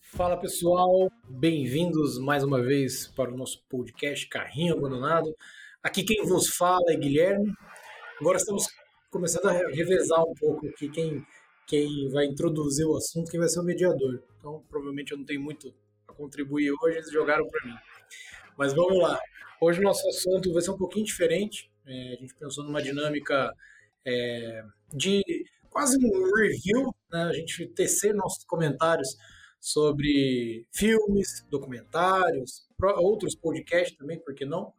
Fala pessoal, bem-vindos mais uma vez para o nosso podcast Carrinho Abandonado. Aqui quem vos fala é Guilherme. Agora estamos começando a revezar um pouco aqui quem, quem vai introduzir o assunto, quem vai ser o mediador. Então, provavelmente eu não tenho muito a contribuir hoje, eles jogaram para mim. Mas vamos lá. Hoje o nosso assunto vai ser um pouquinho diferente. É, a gente pensou numa dinâmica é, de quase um review, né? a gente tecer nossos comentários sobre filmes, documentários, outros podcasts também, por que não?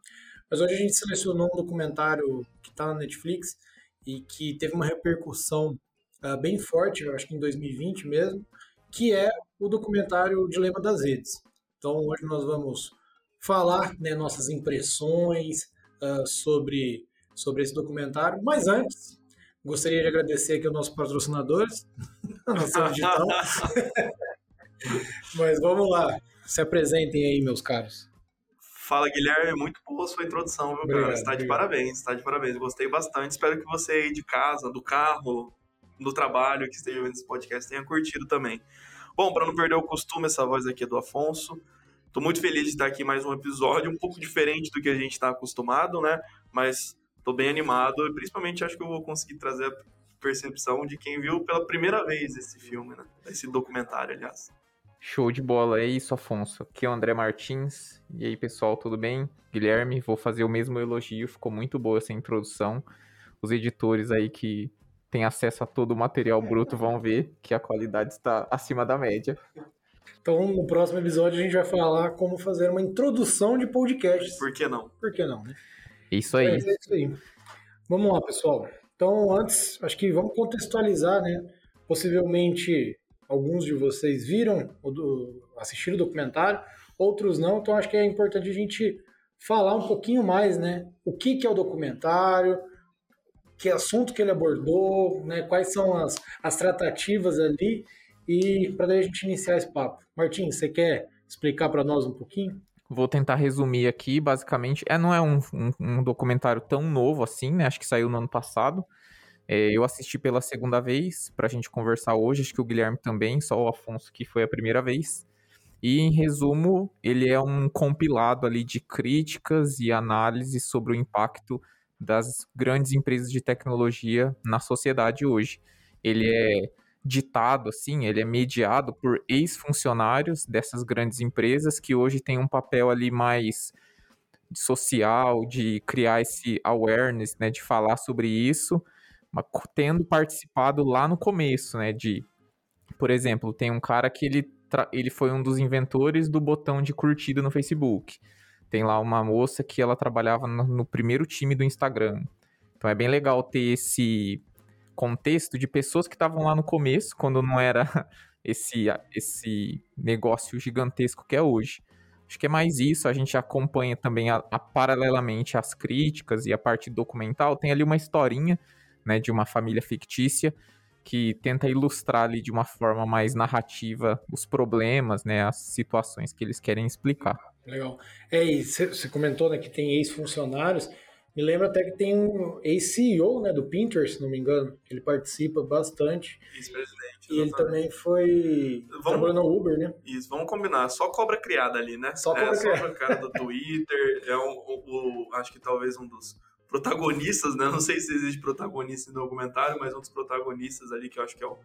Mas hoje a gente selecionou um documentário que está na Netflix e que teve uma repercussão uh, bem forte, eu acho que em 2020 mesmo, que é o documentário Dilema das Redes. Então hoje nós vamos falar né, nossas impressões uh, sobre, sobre esse documentário, mas antes gostaria de agradecer aqui aos nossos patrocinadores, nossa digital. Mas vamos lá, se apresentem aí, meus caros. Fala, Guilherme, muito boa a sua introdução, viu, obrigado, cara? Está de parabéns, está de parabéns. Gostei bastante. Espero que você aí de casa, do carro, do trabalho, que esteja vendo esse podcast, tenha curtido também. Bom, para não perder o costume, essa voz aqui é do Afonso. Estou muito feliz de estar aqui mais um episódio, um pouco diferente do que a gente está acostumado, né? Mas estou bem animado e principalmente acho que eu vou conseguir trazer a percepção de quem viu pela primeira vez esse filme, né? Esse documentário, aliás. Show de bola, é isso, Afonso. Aqui é o André Martins. E aí, pessoal, tudo bem? Guilherme, vou fazer o mesmo elogio, ficou muito boa essa introdução. Os editores aí que têm acesso a todo o material bruto vão ver que a qualidade está acima da média. Então, no próximo episódio, a gente vai falar como fazer uma introdução de podcasts. Por que não? Por que não, né? Isso aí. É, é isso aí. Vamos lá, pessoal. Então, antes, acho que vamos contextualizar, né? Possivelmente alguns de vocês viram, assistiram o documentário, outros não, então acho que é importante a gente falar um pouquinho mais, né? O que, que é o documentário, que assunto que ele abordou, né? Quais são as, as tratativas ali e para a gente iniciar esse papo. Martim, você quer explicar para nós um pouquinho? Vou tentar resumir aqui, basicamente. É, não é um, um, um documentário tão novo assim, né? Acho que saiu no ano passado. É, eu assisti pela segunda vez para a gente conversar hoje, acho que o Guilherme também, só o Afonso que foi a primeira vez. E em resumo, ele é um compilado ali de críticas e análises sobre o impacto das grandes empresas de tecnologia na sociedade hoje. Ele é ditado assim, ele é mediado por ex-funcionários dessas grandes empresas que hoje têm um papel ali mais social, de criar esse awareness, né, de falar sobre isso tendo participado lá no começo, né? De, por exemplo, tem um cara que ele, ele foi um dos inventores do botão de curtida no Facebook. Tem lá uma moça que ela trabalhava no, no primeiro time do Instagram. Então é bem legal ter esse contexto de pessoas que estavam lá no começo, quando não era esse, esse negócio gigantesco que é hoje. Acho que é mais isso, a gente acompanha também a, a, paralelamente as críticas e a parte documental, tem ali uma historinha né, de uma família fictícia que tenta ilustrar ali de uma forma mais narrativa os problemas, né, as situações que eles querem explicar. Legal. É, e você comentou né, que tem ex-funcionários. Me lembro até que tem um ex-CEO né, do Pinterest, se não me engano, que ele participa bastante. Ex-presidente. E ele também foi. Vamos, trabalhou no Uber, né? Isso, vamos combinar. Só cobra criada ali, né? Só cobra é, criada. Só cara do Twitter. É um, o, o, acho que talvez um dos protagonistas, né? Não sei se existe protagonista no documentário, mas um dos protagonistas ali que eu acho que é o,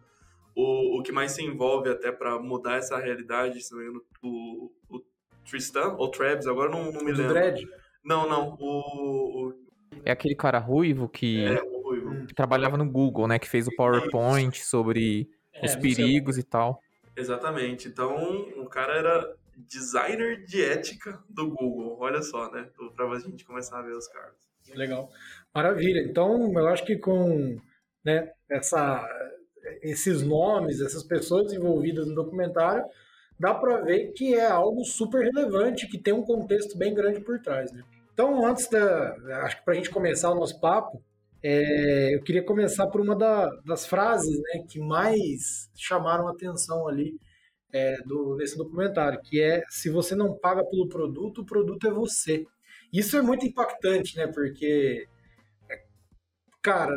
o, o que mais se envolve até para mudar essa realidade, se não me engano, o, o Tristan, ou Travis, agora não, não me lembro. Dredd? Não, não, o, o... É aquele cara ruivo que, é, ruivo. que trabalhava no Google, né? Que fez o PowerPoint sobre é, os perigos e tal. Exatamente. Então, o cara era designer de ética do Google. Olha só, né? Para a gente começar a ver os caras. Legal. Maravilha. Então, eu acho que com né, essa, esses nomes, essas pessoas envolvidas no documentário, dá para ver que é algo super relevante, que tem um contexto bem grande por trás. Né? Então, antes da. Acho que para a gente começar o nosso papo, é, eu queria começar por uma da, das frases né, que mais chamaram atenção ali é, do, nesse documentário, que é se você não paga pelo produto, o produto é você. Isso é muito impactante, né? Porque, cara,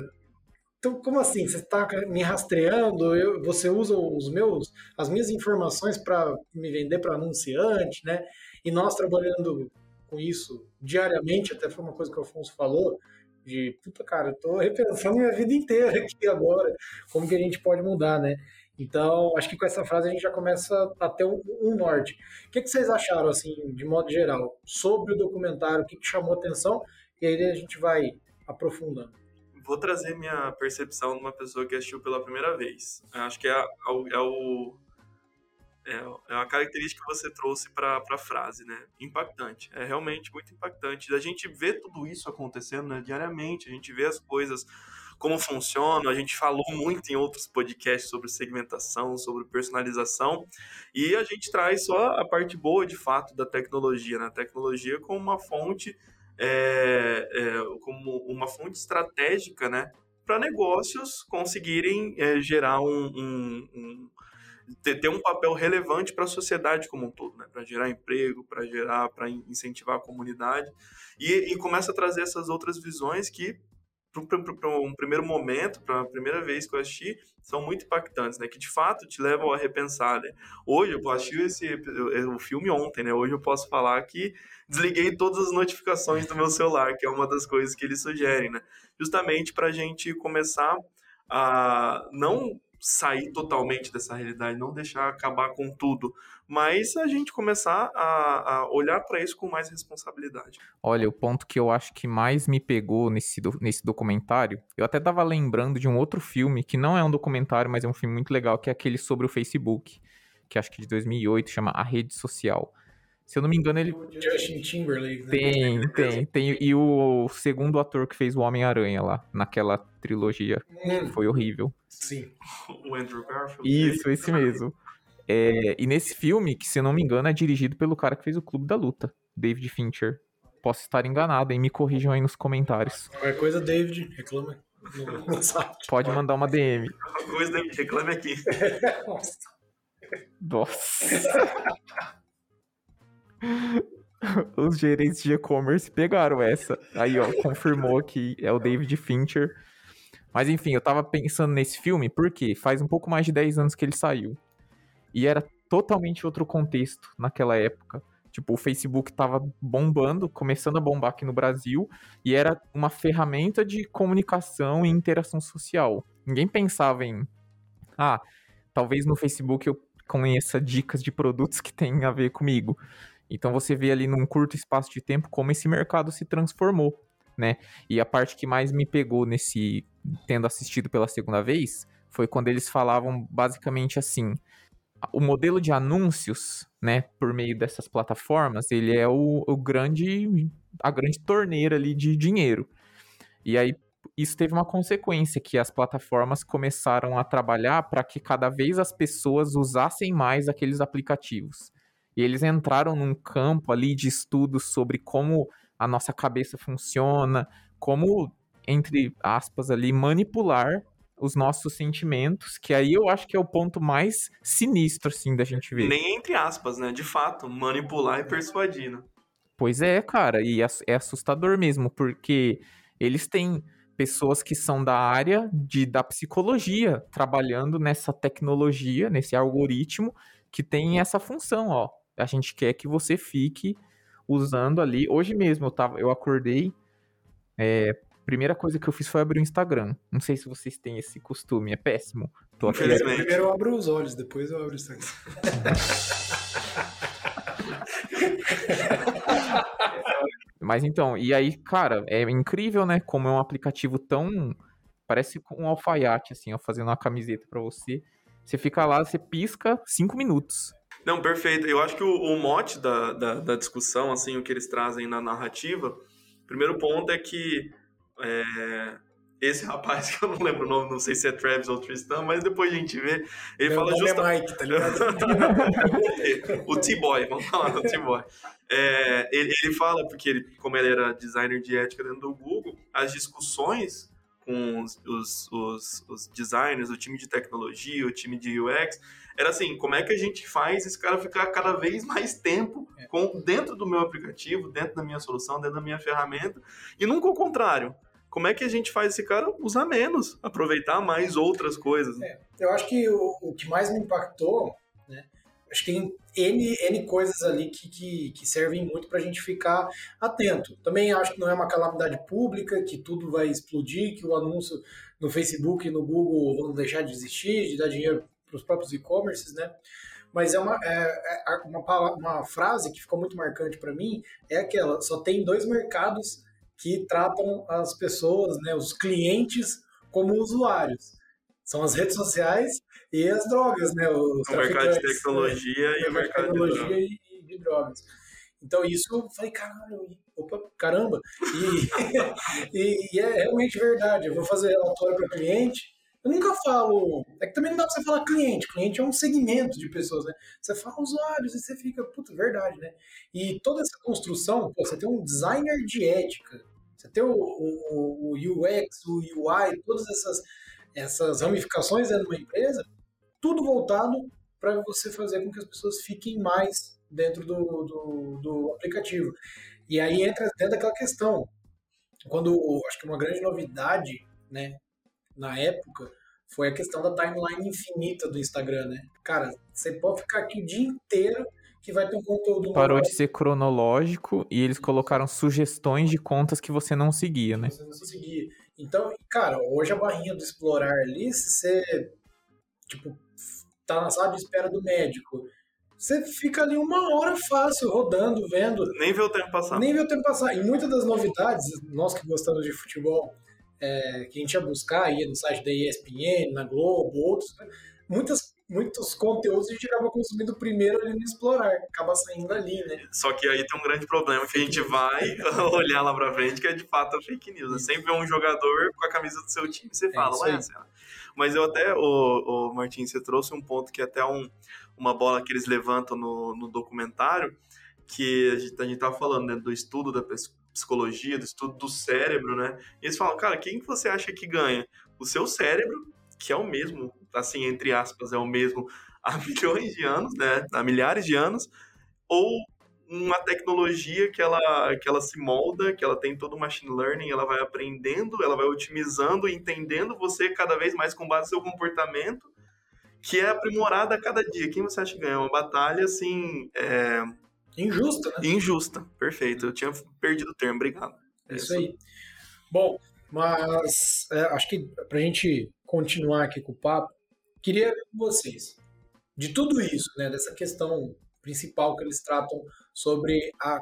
então, como assim? Você está me rastreando? Eu, você usa os meus, as minhas informações para me vender para anunciante, né? E nós trabalhando com isso diariamente, até foi uma coisa que o Afonso falou, de puta cara, eu tô repensando minha vida inteira aqui agora, como que a gente pode mudar, né? Então, acho que com essa frase a gente já começa a ter um, um norte. O que, que, vocês acharam, assim, de modo geral, sobre o documentário? O que, que chamou atenção? E aí a gente vai aprofundando vou trazer minha percepção de uma pessoa que assistiu pela primeira vez. Acho que é, a, é o é, é a característica que você trouxe para a frase, né? Impactante. É realmente muito impactante. A gente vê tudo isso acontecendo né, diariamente, a gente vê as coisas como funcionam. A gente falou muito em outros podcasts sobre segmentação, sobre personalização, e a gente traz só a parte boa de fato da tecnologia, né? A tecnologia como uma fonte é, é, como uma fonte estratégica, né, para negócios conseguirem é, gerar um, um, um ter, ter, um papel relevante para a sociedade como um todo, né, para gerar emprego, para gerar, para incentivar a comunidade e, e começa a trazer essas outras visões que para um primeiro momento, para a primeira vez que eu assisti, são muito impactantes, né? Que de fato te levam a repensar, né? Hoje eu assisti esse o filme ontem, né? Hoje eu posso falar que desliguei todas as notificações do meu celular, que é uma das coisas que eles sugerem, né? Justamente para a gente começar a não sair totalmente dessa realidade, não deixar acabar com tudo, mas a gente começar a, a olhar para isso com mais responsabilidade. Olha, o ponto que eu acho que mais me pegou nesse, nesse documentário, eu até estava lembrando de um outro filme, que não é um documentário, mas é um filme muito legal, que é aquele sobre o Facebook, que acho que de 2008, chama A Rede Social. Se eu não me engano, ele. Justin Timberlake. Né? Tem, tem, tem. E o segundo ator que fez o Homem-Aranha lá, naquela trilogia. Hum. Foi horrível. Sim. O Andrew Garfield. Isso, esse mesmo. É, e nesse filme, que se eu não me engano, é dirigido pelo cara que fez o Clube da Luta, David Fincher. Posso estar enganado, hein? Me corrijam aí nos comentários. Qualquer coisa, David, reclama. Pode mandar uma DM. Qualquer coisa, David, reclame aqui. Nossa. Nossa. Os gerentes de e-commerce pegaram essa. Aí, ó, confirmou que é o David Fincher. Mas enfim, eu tava pensando nesse filme porque faz um pouco mais de 10 anos que ele saiu. E era totalmente outro contexto naquela época. Tipo, o Facebook tava bombando, começando a bombar aqui no Brasil, e era uma ferramenta de comunicação e interação social. Ninguém pensava em, ah, talvez no Facebook eu conheça dicas de produtos que têm a ver comigo. Então você vê ali num curto espaço de tempo como esse mercado se transformou, né? E a parte que mais me pegou nesse tendo assistido pela segunda vez foi quando eles falavam basicamente assim: o modelo de anúncios, né, por meio dessas plataformas, ele é o, o grande a grande torneira ali de dinheiro. E aí isso teve uma consequência que as plataformas começaram a trabalhar para que cada vez as pessoas usassem mais aqueles aplicativos. E eles entraram num campo ali de estudos sobre como a nossa cabeça funciona, como, entre aspas, ali, manipular os nossos sentimentos, que aí eu acho que é o ponto mais sinistro, assim, da gente ver. Nem entre aspas, né? De fato, manipular e persuadir, né? Pois é, cara, e é assustador mesmo, porque eles têm pessoas que são da área de, da psicologia trabalhando nessa tecnologia, nesse algoritmo que tem essa função, ó a gente quer que você fique usando ali. Hoje mesmo eu, tava, eu acordei. É, primeira coisa que eu fiz foi abrir o Instagram. Não sei se vocês têm esse costume, é péssimo. Tô aqui... Primeiro eu abro os olhos, depois eu abro o Instagram. Mas então, e aí, cara, é incrível, né? Como é um aplicativo tão. Parece um alfaiate, assim, ó, fazendo uma camiseta para você. Você fica lá, você pisca cinco minutos. Não, perfeito. Eu acho que o, o mote da, da, da, discussão, assim, o que eles trazem na narrativa, primeiro ponto é que é, esse rapaz, que eu não lembro o nome, não sei se é Travis ou Tristan, mas depois a gente vê, ele Meu fala justamente... É Mike, tá o T-Boy, vamos falar do T-Boy. É, ele, ele fala, porque ele, como ele era designer de ética dentro do Google, as discussões com os, os, os, os designers, o time de tecnologia, o time de UX, era assim, como é que a gente faz esse cara ficar cada vez mais tempo é. com, dentro do meu aplicativo, dentro da minha solução, dentro da minha ferramenta, e nunca o contrário. como é que a gente faz esse cara usar menos, aproveitar mais outras coisas? É, eu acho que o, o, que mais me impactou, né? Acho que tem N, N coisas ali que, que, que servem muito para a gente ficar atento. Também acho que não é uma calamidade pública, que tudo vai explodir, que o anúncio no Facebook e no Google vão deixar de existir, de dar dinheiro para os próprios e-commerces, né? Mas é uma, é, é uma, uma frase que ficou muito marcante para mim, é aquela, só tem dois mercados que tratam as pessoas, né, os clientes, como usuários. São as redes sociais e as drogas, né? o mercado de tecnologia né? e o mercado de tecnologia de e, de drogas. Então isso eu falei, caralho, opa, caramba. E, e, e, é realmente verdade. Eu vou fazer relatório para cliente. Eu nunca falo. É que também não dá para você falar cliente. Cliente é um segmento de pessoas, né? Você fala usuários e você fica, puta, verdade, né? E toda essa construção, pô, você tem um designer de ética, você tem o, o, o UX, o UI, todas essas, essas ramificações dentro de uma empresa, tudo voltado para você fazer com que as pessoas fiquem mais dentro do, do, do, aplicativo. E aí entra dentro daquela questão. Quando acho que uma grande novidade, né, na época, foi a questão da timeline infinita do Instagram, né? Cara, você pode ficar aqui o dia inteiro que vai ter um conteúdo. Parou de ser cronológico e eles colocaram sugestões de contas que você não seguia, né? Você não seguia. Então, cara, hoje a barrinha do explorar ali, se você, tipo, tá na sala de espera do médico, você fica ali uma hora fácil, rodando, vendo. Nem vê o tempo passar. Nem vê o tempo passar. E muitas das novidades, nós que gostamos de futebol, é, que a gente ia buscar, ia no site da ESPN, na Globo, outros, né? muitas muitos conteúdos a gente acaba consumindo primeiro ali no explorar, acaba saindo ali, né? Só que aí tem um grande problema que a gente vai olhar lá pra frente, que é de fato a fake news. Né? Sempre vê um jogador com a camisa do seu time, você é fala, ué, mas eu até, o, o Martin, você trouxe um ponto que é até um, uma bola que eles levantam no, no documentário, que a gente, a gente tava falando, né, do estudo da psicologia, do estudo do cérebro, né? E eles falam, cara, quem que você acha que ganha? O seu cérebro, que é o mesmo assim, entre aspas, é o mesmo há milhões de anos, né? Há milhares de anos, ou uma tecnologia que ela, que ela se molda, que ela tem todo o machine learning, ela vai aprendendo, ela vai otimizando, entendendo você cada vez mais com base no seu comportamento, que é aprimorada a cada dia. Quem você acha que ganha? Uma batalha, assim... É... Injusta, né? Injusta, perfeito. Eu tinha perdido o termo, obrigado. É isso aí. Bom, mas é, acho que pra gente continuar aqui com o papo, Queria com vocês, de tudo isso, né, dessa questão principal que eles tratam sobre a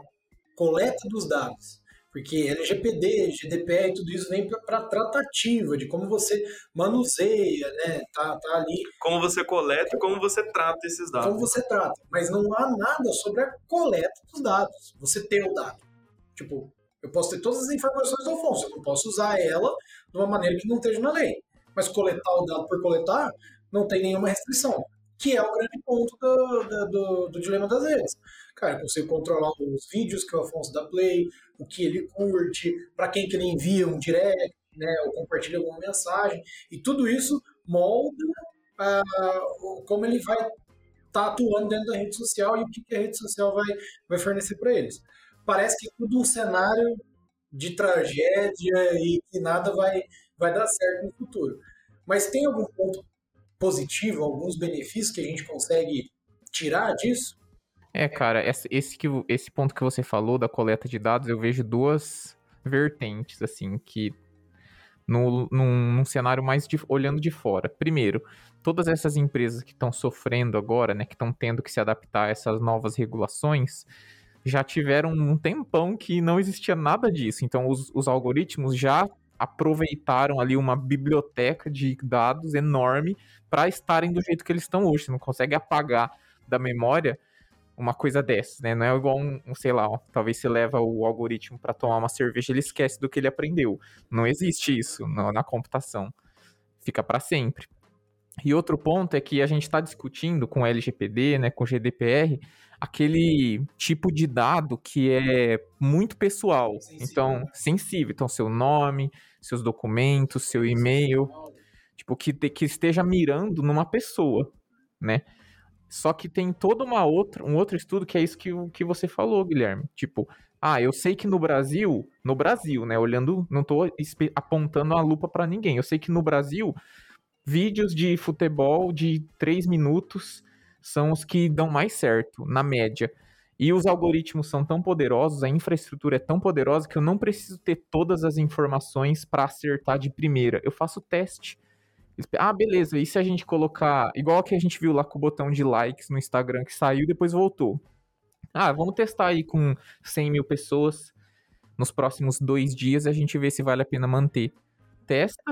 coleta dos dados, porque LGPD, GDPR, tudo isso vem para tratativa de como você manuseia, né? Tá, tá ali. Como você coleta e como você trata esses dados. Como você trata. Mas não há nada sobre a coleta dos dados. Você tem o dado. Tipo, eu posso ter todas as informações do Afonso, eu não posso usar ela de uma maneira que não esteja na lei. Mas coletar o dado por coletar, não tem nenhuma restrição, que é o grande ponto do, do, do, do dilema das redes. Cara, eu consigo controlar os vídeos que o Afonso dá play, o que ele curte, para quem que ele envia um direct, né, ou compartilha alguma mensagem, e tudo isso molda uh, como ele vai estar tá atuando dentro da rede social e o que, que a rede social vai, vai fornecer para eles. Parece que é tudo um cenário de tragédia e que nada vai, vai dar certo no futuro. Mas tem algum ponto positivo, alguns benefícios que a gente consegue tirar disso? É, cara, esse, que, esse ponto que você falou da coleta de dados, eu vejo duas vertentes, assim, que no, num, num cenário mais de, olhando de fora. Primeiro, todas essas empresas que estão sofrendo agora, né, que estão tendo que se adaptar a essas novas regulações, já tiveram um tempão que não existia nada disso. Então, os, os algoritmos já aproveitaram ali uma biblioteca de dados enorme para estarem do jeito que eles estão hoje. Você não consegue apagar da memória uma coisa dessas, né? Não é igual um, um sei lá, ó, talvez você leva o algoritmo para tomar uma cerveja, ele esquece do que ele aprendeu. Não existe isso na, na computação. Fica para sempre. E outro ponto é que a gente está discutindo com LGPD, né, com GDPR, aquele tipo de dado que é muito pessoal, sensível. então sensível, então seu nome, seus documentos, seu e-mail, tipo que, que esteja mirando numa pessoa, né? Só que tem toda uma outra, um outro estudo que é isso que, que você falou, Guilherme. Tipo, Ah, eu sei que no Brasil, no Brasil, né, olhando, não tô apontando a lupa para ninguém. Eu sei que no Brasil, vídeos de futebol de 3 minutos são os que dão mais certo, na média. E os algoritmos são tão poderosos, a infraestrutura é tão poderosa que eu não preciso ter todas as informações para acertar de primeira. Eu faço teste. Ah, beleza. E se a gente colocar. Igual que a gente viu lá com o botão de likes no Instagram que saiu depois voltou. Ah, vamos testar aí com 100 mil pessoas nos próximos dois dias e a gente vê se vale a pena manter. Testa,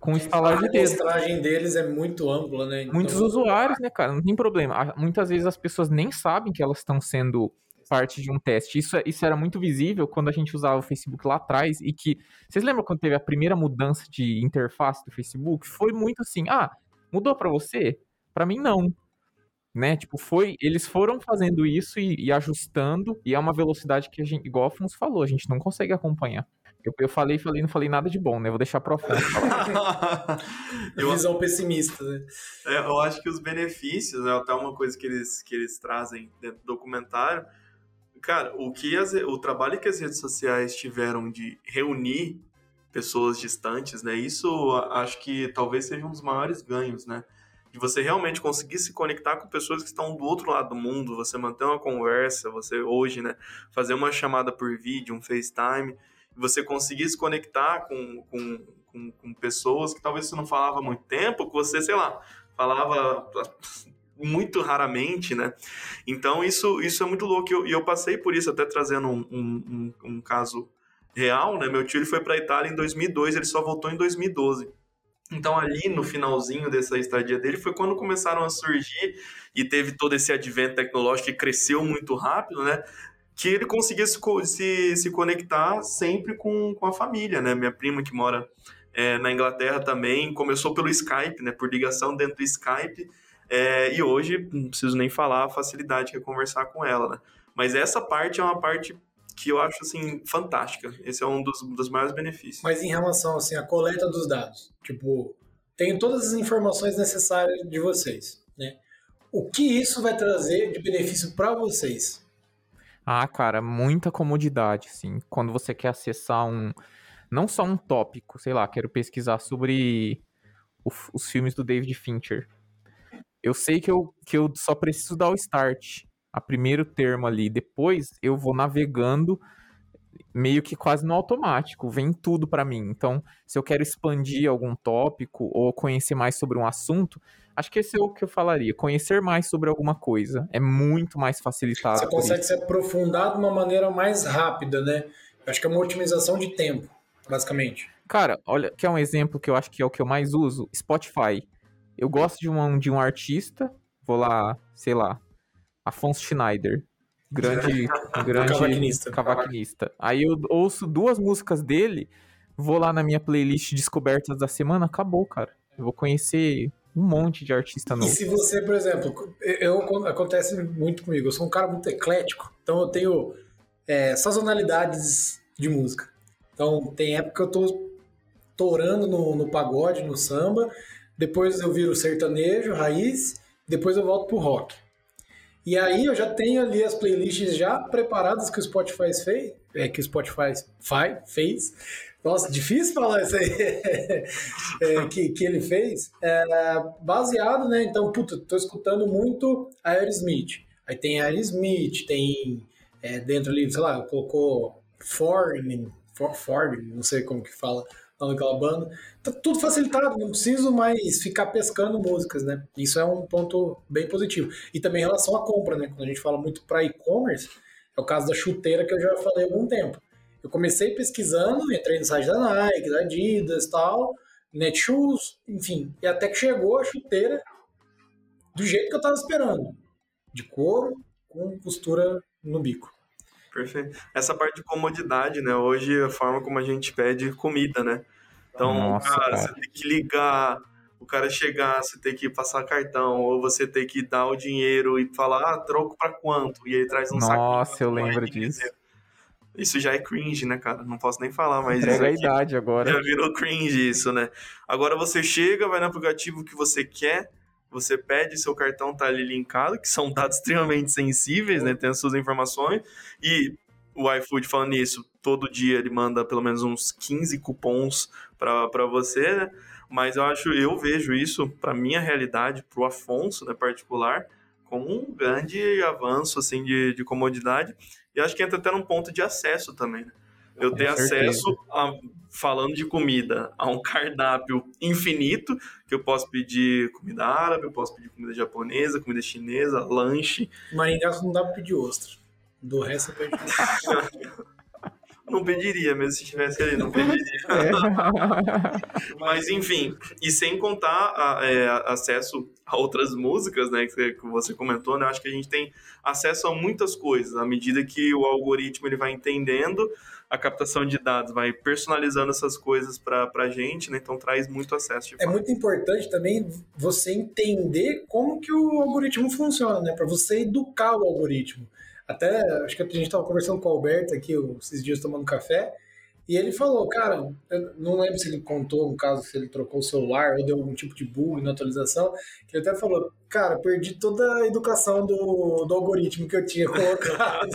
com instalar de dedo. A amostragem deles é muito ampla, né? Então... Muitos usuários, né, cara? Não tem problema. Muitas vezes as pessoas nem sabem que elas estão sendo parte de um teste. Isso, é, isso era muito visível quando a gente usava o Facebook lá atrás e que... Vocês lembram quando teve a primeira mudança de interface do Facebook? Foi muito assim, ah, mudou para você? Para mim, não né? Tipo, foi, eles foram fazendo isso e, e, ajustando, e é uma velocidade que a gente, igual o Afonso falou, a gente não consegue acompanhar. Eu, eu falei, falei, não falei nada de bom, né? Vou deixar pro Afonso falar. eu, Visão pessimista, né? É, eu acho que os benefícios, né, até uma coisa que eles, que eles trazem dentro do documentário, cara, o que as, o trabalho que as redes sociais tiveram de reunir pessoas distantes, né? Isso acho que talvez seja um dos maiores ganhos, né? de você realmente conseguir se conectar com pessoas que estão do outro lado do mundo, você manter uma conversa, você hoje, né, fazer uma chamada por vídeo, um FaceTime, você conseguir se conectar com, com, com, com pessoas que talvez você não falava há muito tempo, que você, sei lá, falava muito raramente, né? Então isso, isso é muito louco. E eu, eu, passei por isso, até trazendo um, um, um, caso real, né? Meu tio ele foi para a Itália em 2002, ele só voltou em 2012. Então, ali no finalzinho dessa estadia dele, foi quando começaram a surgir e teve todo esse advento tecnológico que cresceu muito rápido, né? Que ele conseguia se, se, se conectar sempre com, com a família, né? Minha prima que mora é, na Inglaterra também começou pelo Skype, né? Por ligação dentro do Skype. É, e hoje, não preciso nem falar a facilidade que é conversar com ela, né? Mas essa parte é uma parte que eu acho assim fantástica. Esse é um dos, dos maiores benefícios. Mas em relação assim à coleta dos dados, tipo, tenho todas as informações necessárias de vocês, né? O que isso vai trazer de benefício para vocês? Ah, cara, muita comodidade, assim. Quando você quer acessar um não só um tópico, sei lá, quero pesquisar sobre o, os filmes do David Fincher. Eu sei que eu, que eu só preciso dar o start a primeiro termo ali. Depois eu vou navegando meio que quase no automático, vem tudo para mim. Então, se eu quero expandir algum tópico ou conhecer mais sobre um assunto, acho que esse é o que eu falaria. Conhecer mais sobre alguma coisa é muito mais facilitado. Você consegue se aprofundar de uma maneira mais rápida, né? Acho que é uma otimização de tempo, basicamente. Cara, olha, que é um exemplo que eu acho que é o que eu mais uso, Spotify. Eu gosto de um, de um artista, vou lá, sei lá, Afonso Schneider. Grande, grande cavaquinista. cavaquinista. Aí eu ouço duas músicas dele, vou lá na minha playlist Descobertas da Semana, acabou, cara. Eu vou conhecer um monte de artista novo. E se você, por exemplo, eu, acontece muito comigo, eu sou um cara muito eclético, então eu tenho é, sazonalidades de música. Então tem época que eu tô torando no, no pagode, no samba, depois eu viro sertanejo, raiz, depois eu volto pro rock. E aí eu já tenho ali as playlists já preparadas que o Spotify fez, é, que o Spotify faz, fez. Nossa, difícil falar isso aí é, que, que ele fez. É, baseado, né? Então, puta, tô escutando muito Aerosmith. Aí tem Aerosmith, tem é, dentro ali, sei lá, colocou Ford, Ford, não sei como que fala naquela banda. Tá tudo facilitado, não preciso mais ficar pescando músicas, né? Isso é um ponto bem positivo. E também em relação à compra, né? Quando a gente fala muito para e-commerce, é o caso da chuteira que eu já falei há algum tempo. Eu comecei pesquisando, entrei no site da Nike, da Adidas tal, Netshoes, enfim, e até que chegou a chuteira do jeito que eu estava esperando, de couro com costura no bico. Perfeito. Essa parte de comodidade, né? Hoje, a forma como a gente pede comida, né? Então, Nossa, cara, cara, você tem que ligar, o cara chegar, você tem que passar cartão, ou você tem que dar o dinheiro e falar, ah, troco pra quanto? E aí traz um Nossa, saco. Nossa, eu lembro disso. Isso já é cringe, né, cara? Não posso nem falar, mas. É a idade agora. Já virou cringe isso, né? Agora você chega, vai no aplicativo que você quer, você pede, seu cartão tá ali linkado, que são dados extremamente sensíveis, né? Tem as suas informações. E o iFood falando isso, todo dia ele manda pelo menos uns 15 cupons para você, né? Mas eu acho, eu vejo isso, para minha realidade, para o Afonso, né, particular, como um grande avanço, assim, de, de comodidade. E acho que entra até num ponto de acesso também, né? Eu tenho acesso, a, falando de comida, a um cardápio infinito, que eu posso pedir comida árabe, eu posso pedir comida japonesa, comida chinesa, lanche. Maringá não dá pra pedir ostra. Do resto eu pedi. não pediria, mesmo se estivesse ali, não pediria. É. Mas enfim, e sem contar a, é, acesso a outras músicas, né, que você comentou, né, acho que a gente tem acesso a muitas coisas, à medida que o algoritmo ele vai entendendo a captação de dados, vai personalizando essas coisas para a gente, né, então traz muito acesso. é muito importante também você entender como que o algoritmo funciona, né, para você educar o algoritmo. Até, acho que a gente estava conversando com o Alberto aqui esses dias tomando café, e ele falou, cara, não lembro se ele contou um caso se ele trocou o celular ou deu algum tipo de bug na atualização, que ele até falou, cara, perdi toda a educação do, do algoritmo que eu tinha colocado.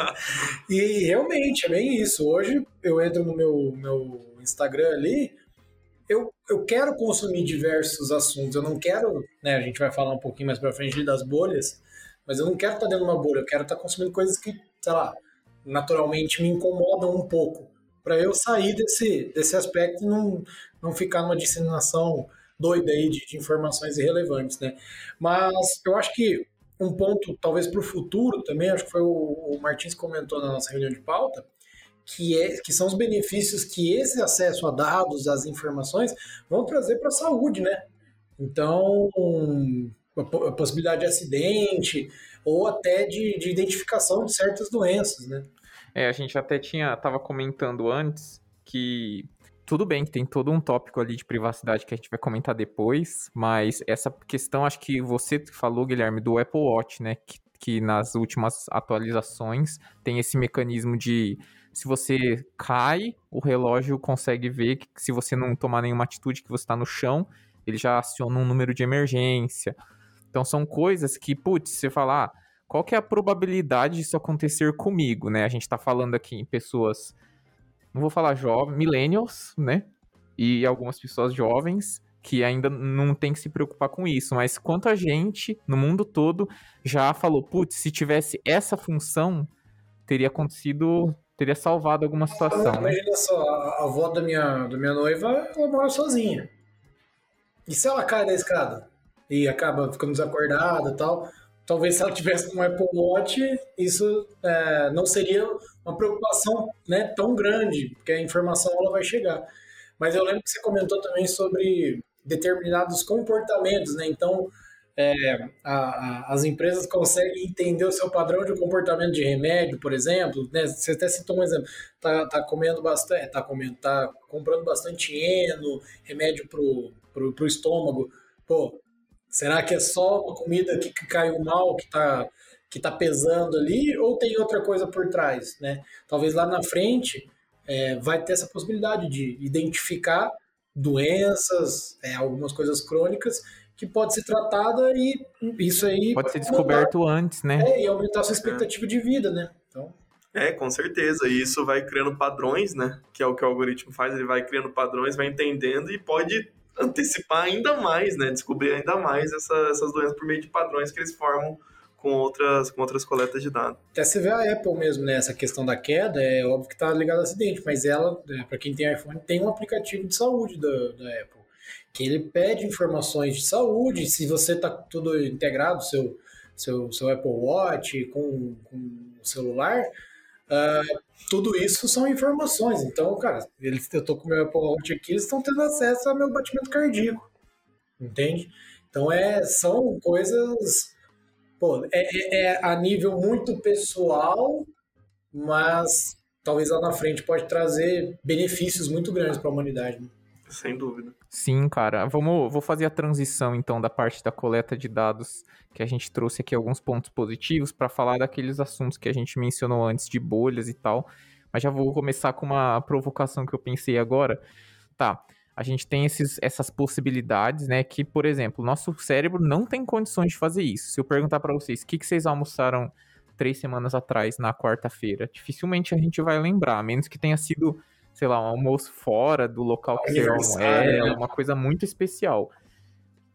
e realmente, é bem isso. Hoje eu entro no meu, meu Instagram ali, eu, eu quero consumir diversos assuntos, eu não quero, né, a gente vai falar um pouquinho mais pra frente das bolhas, mas eu não quero estar dentro de uma bolha, eu quero estar consumindo coisas que, sei lá, naturalmente me incomodam um pouco, para eu sair desse, desse aspecto e não, não ficar numa disseminação doida aí de, de informações irrelevantes, né? Mas eu acho que um ponto, talvez para o futuro também, acho que foi o, o Martins comentou na nossa reunião de pauta, que, é, que são os benefícios que esse acesso a dados, às informações, vão trazer para a saúde, né? Então, a possibilidade de acidente ou até de, de identificação de certas doenças, né? É, a gente até tinha, estava comentando antes que tudo bem que tem todo um tópico ali de privacidade que a gente vai comentar depois, mas essa questão, acho que você falou, Guilherme, do Apple Watch, né? Que, que nas últimas atualizações tem esse mecanismo de se você cai, o relógio consegue ver que se você não tomar nenhuma atitude que você está no chão, ele já aciona um número de emergência. Então são coisas que, putz, você fala, ah, qual que é a probabilidade disso acontecer comigo, né? A gente tá falando aqui em pessoas, não vou falar jovens, millennials, né? E algumas pessoas jovens que ainda não tem que se preocupar com isso, mas quanta gente no mundo todo já falou, putz, se tivesse essa função, teria acontecido, teria salvado alguma situação. Imagina né? só, a avó da minha, da minha noiva, ela mora sozinha. E se ela cai da escada? e acaba ficando desacordada e tal. Talvez se ela tivesse um Apple Watch, isso é, não seria uma preocupação né, tão grande, porque a informação ela vai chegar. Mas eu lembro que você comentou também sobre determinados comportamentos, né? Então, é, a, a, as empresas conseguem entender o seu padrão de comportamento de remédio, por exemplo, né? Você até citou um exemplo, tá, tá comendo bastante, tá comendo, tá comprando bastante eno, remédio pro, pro, pro estômago. Pô, Será que é só uma comida que, que caiu mal, que está que tá pesando ali, ou tem outra coisa por trás, né? Talvez lá na frente é, vai ter essa possibilidade de identificar doenças, é, algumas coisas crônicas que pode ser tratada e isso aí pode, pode ser descoberto mudar, antes, né? É, e aumentar a sua expectativa é. de vida, né? Então, é, com certeza. E isso vai criando padrões, né? Que é o que o algoritmo faz, ele vai criando padrões, vai entendendo e pode antecipar ainda mais, né? Descobrir ainda mais essa, essas doenças por meio de padrões que eles formam com outras, com outras coletas de dados. Até você vê a Apple mesmo, né? Essa questão da queda, é óbvio que está ligado ao acidente, mas ela, é, para quem tem iPhone, tem um aplicativo de saúde da, da Apple, que ele pede informações de saúde, se você está tudo integrado, seu, seu, seu Apple Watch com o celular, uh, tudo isso são informações. Então, cara, eles, eu tô com meu Apple Watch aqui, eles estão tendo acesso ao meu batimento cardíaco. Entende? Então, é, são coisas. Pô, é, é, é a nível muito pessoal, mas talvez lá na frente pode trazer benefícios muito grandes para a humanidade. Né? Sem dúvida. Sim, cara. Vamos, vou fazer a transição então da parte da coleta de dados que a gente trouxe aqui alguns pontos positivos para falar daqueles assuntos que a gente mencionou antes de bolhas e tal. Mas já vou começar com uma provocação que eu pensei agora. Tá, a gente tem esses, essas possibilidades, né? Que, por exemplo, nosso cérebro não tem condições de fazer isso. Se eu perguntar para vocês, o que, que vocês almoçaram três semanas atrás, na quarta-feira? Dificilmente a gente vai lembrar, a menos que tenha sido, sei lá, um almoço fora do local que você é, né? uma coisa muito especial.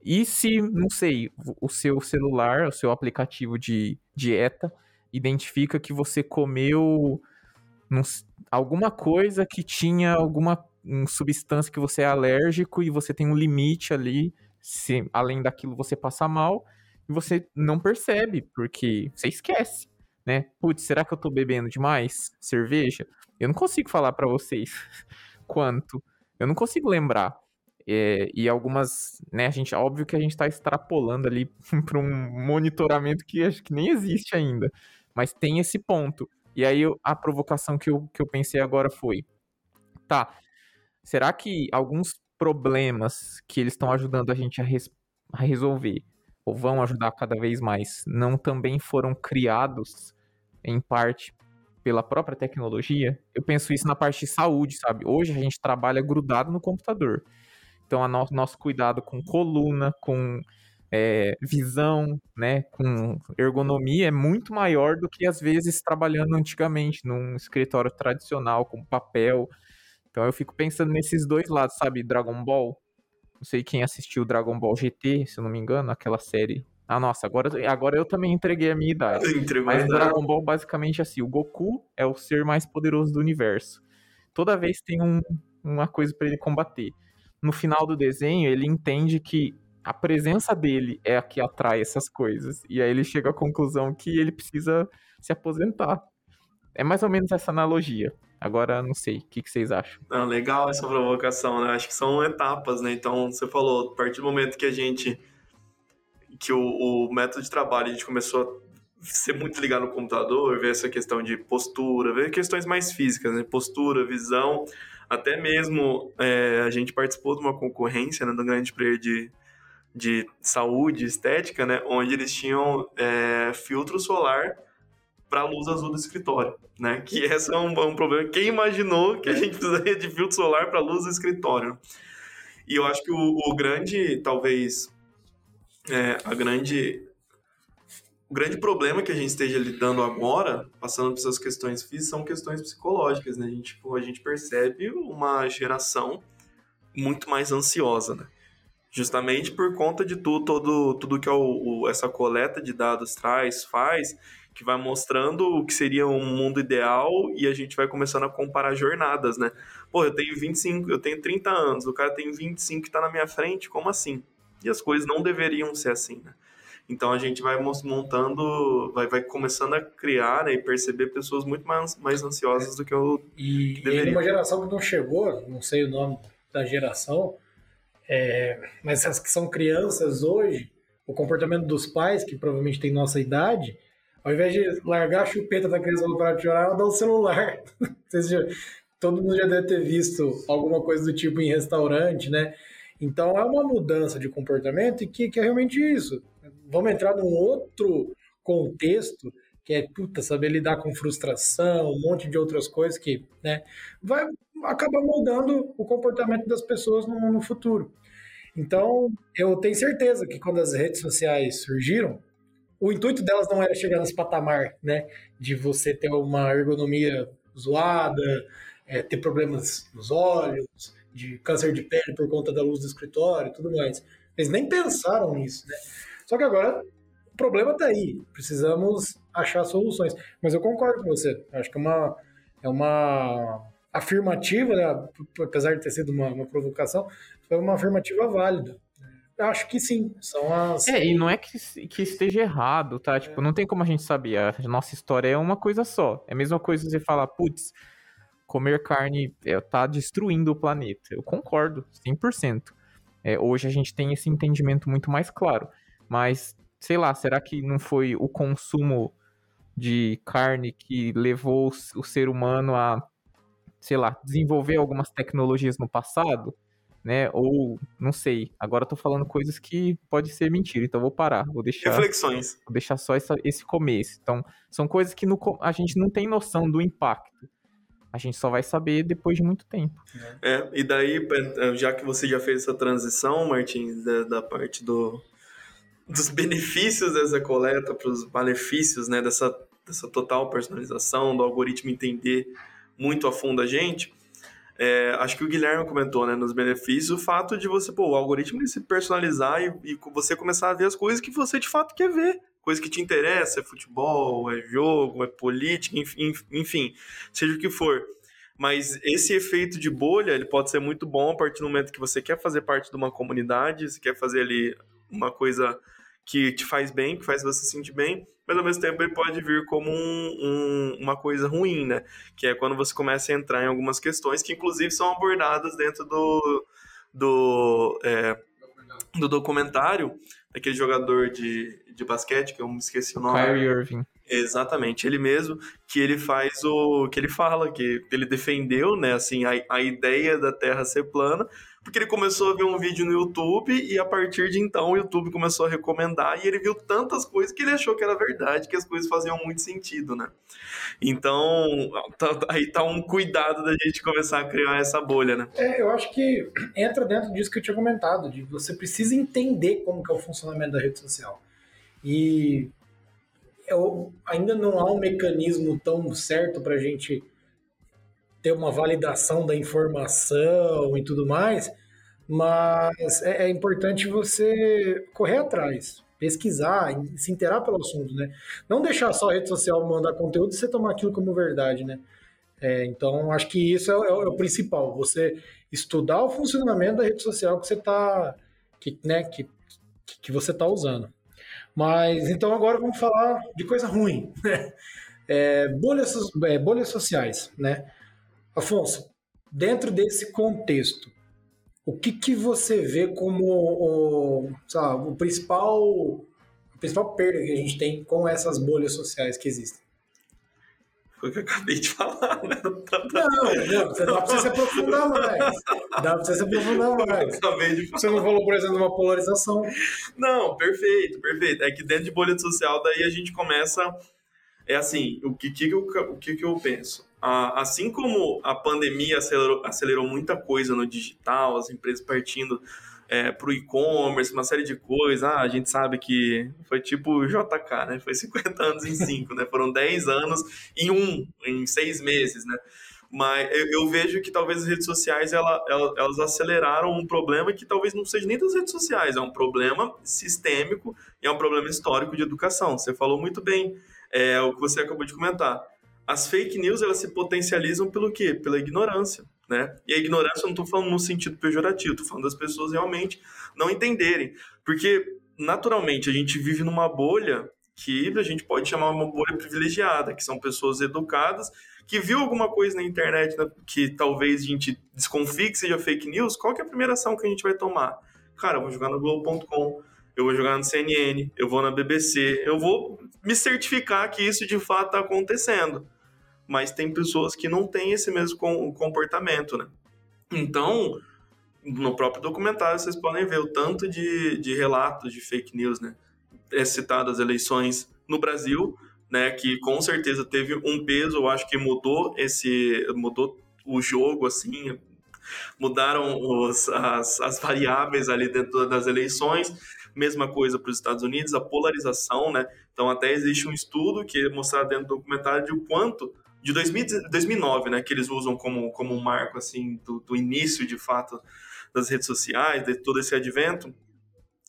E se, não sei, o seu celular, o seu aplicativo de dieta, identifica que você comeu alguma coisa que tinha alguma um substância que você é alérgico e você tem um limite ali, se além daquilo você passa mal, e você não percebe, porque você esquece, né? Putz, será que eu tô bebendo demais cerveja? Eu não consigo falar para vocês quanto. Eu não consigo lembrar. É, e algumas, né, a gente, óbvio que a gente está extrapolando ali para um monitoramento que acho que nem existe ainda, mas tem esse ponto. E aí a provocação que eu, que eu pensei agora foi, tá, será que alguns problemas que eles estão ajudando a gente a, res, a resolver, ou vão ajudar cada vez mais, não também foram criados em parte pela própria tecnologia? Eu penso isso na parte de saúde, sabe? Hoje a gente trabalha grudado no computador. Então, a no, nosso cuidado com coluna, com é, visão, né, com ergonomia é muito maior do que às vezes trabalhando antigamente num escritório tradicional com papel. Então eu fico pensando nesses dois lados, sabe? Dragon Ball. Não sei quem assistiu Dragon Ball GT, se eu não me engano, aquela série. Ah, nossa, agora, agora eu também entreguei a minha idade. Mas Dragon Ball basicamente é assim, o Goku é o ser mais poderoso do universo. Toda vez tem um, uma coisa para ele combater no final do desenho, ele entende que a presença dele é a que atrai essas coisas. E aí ele chega à conclusão que ele precisa se aposentar. É mais ou menos essa analogia. Agora, não sei, o que, que vocês acham? Legal essa provocação, né? Acho que são etapas, né? Então, você falou, a partir do momento que a gente. Que o, o método de trabalho, a gente começou a ser muito ligado no computador, ver essa questão de postura, ver questões mais físicas, né? Postura, visão. Até mesmo é, a gente participou de uma concorrência né, do Grande Prêmio de, de Saúde Estética, né, onde eles tinham é, filtro solar para luz azul do escritório, né? Que esse é um, um, problema. Quem imaginou que a gente precisaria de filtro solar para luz do escritório? E eu acho que o, o grande, talvez, é, a grande o grande problema que a gente esteja lidando agora, passando por essas questões físicas, são questões psicológicas, né? A gente, tipo, a gente percebe uma geração muito mais ansiosa, né? Justamente por conta de tudo, todo, tudo que o, o, essa coleta de dados traz, faz, que vai mostrando o que seria um mundo ideal e a gente vai começando a comparar jornadas, né? Pô, eu tenho 25, eu tenho 30 anos, o cara tem 25 que está na minha frente, como assim? E as coisas não deveriam ser assim, né? Então a gente vai montando, vai, vai começando a criar né, e perceber pessoas muito mais, mais ansiosas do que o e, que deveria. E uma geração que não chegou, não sei o nome da geração, é, mas as que são crianças hoje, o comportamento dos pais, que provavelmente tem nossa idade, ao invés de largar a chupeta da criança para parar de chorar, ela dá o celular. já, todo mundo já deve ter visto alguma coisa do tipo em restaurante, né? Então é uma mudança de comportamento e que, que é realmente isso vamos entrar num outro contexto que é puta, saber lidar com frustração, um monte de outras coisas que né, vai acabar moldando o comportamento das pessoas no, no futuro. Então, eu tenho certeza que quando as redes sociais surgiram, o intuito delas não era chegar nesse patamar, né? De você ter uma ergonomia zoada, é, ter problemas nos olhos, de câncer de pele por conta da luz do escritório e tudo mais. Eles nem pensaram nisso, né? Só que agora o problema está aí. Precisamos achar soluções. Mas eu concordo com você. Acho que é uma, é uma afirmativa, né? apesar de ter sido uma, uma provocação, foi uma afirmativa válida. Acho que sim, são as. É, e não é que, que esteja errado, tá? Tipo, não tem como a gente saber. A nossa história é uma coisa só. É a mesma coisa você falar, putz, comer carne é, tá destruindo o planeta. Eu concordo, 100%. É, hoje a gente tem esse entendimento muito mais claro. Mas, sei lá, será que não foi o consumo de carne que levou o ser humano a, sei lá, desenvolver algumas tecnologias no passado? Né? Ou, não sei, agora eu tô falando coisas que pode ser mentira, então vou parar, vou deixar... Reflexões. Vou deixar só essa, esse começo. Então, são coisas que no, a gente não tem noção do impacto. A gente só vai saber depois de muito tempo. É, e daí, já que você já fez essa transição, Martins, da, da parte do, dos benefícios dessa coleta para os malefícios né, dessa, dessa total personalização, do algoritmo entender muito a fundo a gente, é, acho que o Guilherme comentou, né, nos benefícios, o fato de você, pô, o algoritmo se personalizar e, e, você começar a ver as coisas que você de fato quer ver. Coisa que te interessa, é futebol, é jogo, é política, enfim, enfim, seja o que for. Mas esse efeito de bolha, ele pode ser muito bom a partir do momento que você quer fazer parte de uma comunidade, você quer fazer ali uma coisa que te faz bem, que faz você se sentir bem, mas ao mesmo tempo ele pode vir como um, um, uma coisa ruim, né? Que é quando você começa a entrar em algumas questões que inclusive são abordadas dentro do, do, é, do documentário daquele jogador de, de basquete, que eu me esqueci o nome. Kyrie Irving. Exatamente, ele mesmo, que ele faz o que ele fala, que ele defendeu, né, assim, a, a ideia da Terra ser plana, porque ele começou a ver um vídeo no YouTube e a partir de então o YouTube começou a recomendar e ele viu tantas coisas que ele achou que era verdade, que as coisas faziam muito sentido, né? Então, tá, aí tá um cuidado da gente começar a criar essa bolha, né? É, eu acho que entra dentro disso que eu tinha comentado, de você precisa entender como que é o funcionamento da rede social. E eu, ainda não há um mecanismo tão certo para a gente ter uma validação da informação e tudo mais, mas é, é importante você correr atrás, pesquisar, se inteirar pelo assunto, né? Não deixar só a rede social mandar conteúdo e você tomar aquilo como verdade, né? É, então, acho que isso é, é, é, o principal, você estudar o funcionamento da rede social que você está que, né, que, que você tá usando. Mas, então, agora vamos falar de coisa ruim, né? É, bolhas, é, bolhas sociais, né? Afonso, dentro desse contexto, o que, que você vê como o, lá, o principal a principal perda que a gente tem com essas bolhas sociais que existem? Foi o que eu acabei de falar, né? Não, não, você dá pra você se aprofundar mais. Dá pra você se aprofundar mais. acabei de falar. Você não falou, por exemplo, de uma polarização. Não, perfeito, perfeito. É que dentro de bolha social, daí a gente começa. É assim, o que, que, eu, o que, que eu penso? assim como a pandemia acelerou, acelerou muita coisa no digital, as empresas partindo é, para o e-commerce, uma série de coisas. Ah, a gente sabe que foi tipo JK, né? Foi 50 anos em 5, né? Foram 10 anos em um, em seis meses, né? Mas eu, eu vejo que talvez as redes sociais ela, ela, elas aceleraram um problema que talvez não seja nem das redes sociais, é um problema sistêmico e é um problema histórico de educação. Você falou muito bem é, o que você acabou de comentar as fake news elas se potencializam pelo quê? Pela ignorância, né? E a ignorância eu não estou falando no sentido pejorativo, estou falando das pessoas realmente não entenderem, porque naturalmente a gente vive numa bolha que a gente pode chamar uma bolha privilegiada, que são pessoas educadas que viu alguma coisa na internet né, que talvez a gente desconfie que seja fake news, qual é a primeira ação que a gente vai tomar? Cara, eu vou jogar no Globo.com, eu vou jogar no CNN, eu vou na BBC, eu vou me certificar que isso de fato está acontecendo mas tem pessoas que não têm esse mesmo comportamento, né? Então, no próprio documentário vocês podem ver o tanto de, de relatos de fake news, né? É citado as eleições no Brasil, né? Que com certeza teve um peso, eu acho que mudou esse, mudou o jogo, assim, mudaram os, as, as variáveis ali dentro das eleições. Mesma coisa para os Estados Unidos, a polarização, né? Então até existe um estudo que é mostrado dentro do documentário de o quanto de 2000, 2009, né, que eles usam como, como um marco assim do, do início de fato das redes sociais, de todo esse advento,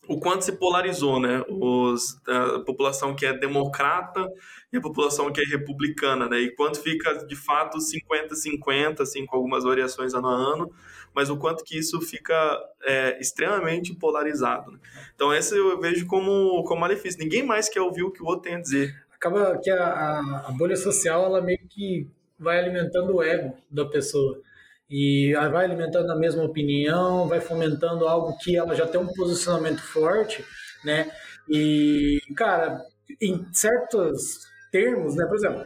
o quanto se polarizou, né, os, a população que é democrata e a população que é republicana, né, e quanto fica de fato 50-50, assim, com algumas variações ano a ano, mas o quanto que isso fica é, extremamente polarizado. Né? Então, esse eu vejo como, como malefício. Ninguém mais quer ouvir o que o outro tem a dizer acaba que a, a, a, bolha social ela meio que vai alimentando o ego da pessoa e vai alimentando a mesma opinião, vai fomentando algo que ela já tem um posicionamento forte, né? E cara, em certos termos, né? Por exemplo,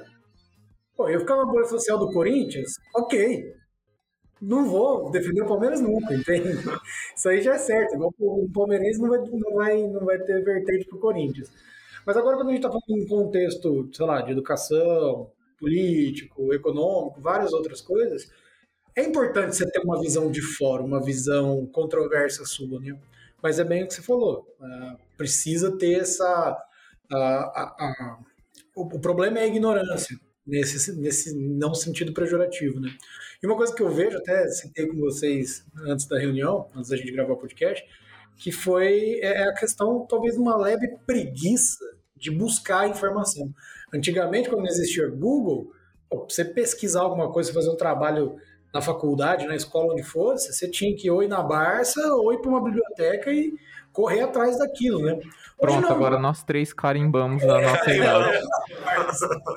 pô, eu ficar na bolha social do Corinthians, ok. Não vou defender o Palmeiras nunca, entende? Isso aí já é certo. O palmeirense não vai, não vai, não vai ter vertente pro Corinthians. Mas agora, quando a gente está falando em contexto, sei lá, de educação, político, econômico, várias outras coisas, é importante você ter uma visão de fora, uma visão controversa sua, né? Mas é bem o que você falou, uh, precisa ter essa. Uh, o, o problema é a ignorância, nesse, nesse não sentido pejorativo, né? E uma coisa que eu vejo, até citei com vocês antes da reunião, antes da gente gravar o podcast, que foi é, é a questão, talvez, de uma leve preguiça de buscar informação. Antigamente, quando não existia Google, você pesquisar alguma coisa, fazer um trabalho na faculdade, na escola, onde fosse, você tinha que ou ir na Barça ou ir para uma biblioteca e correr atrás daquilo, né? Pronto, não, agora nós três carimbamos na nossa idade.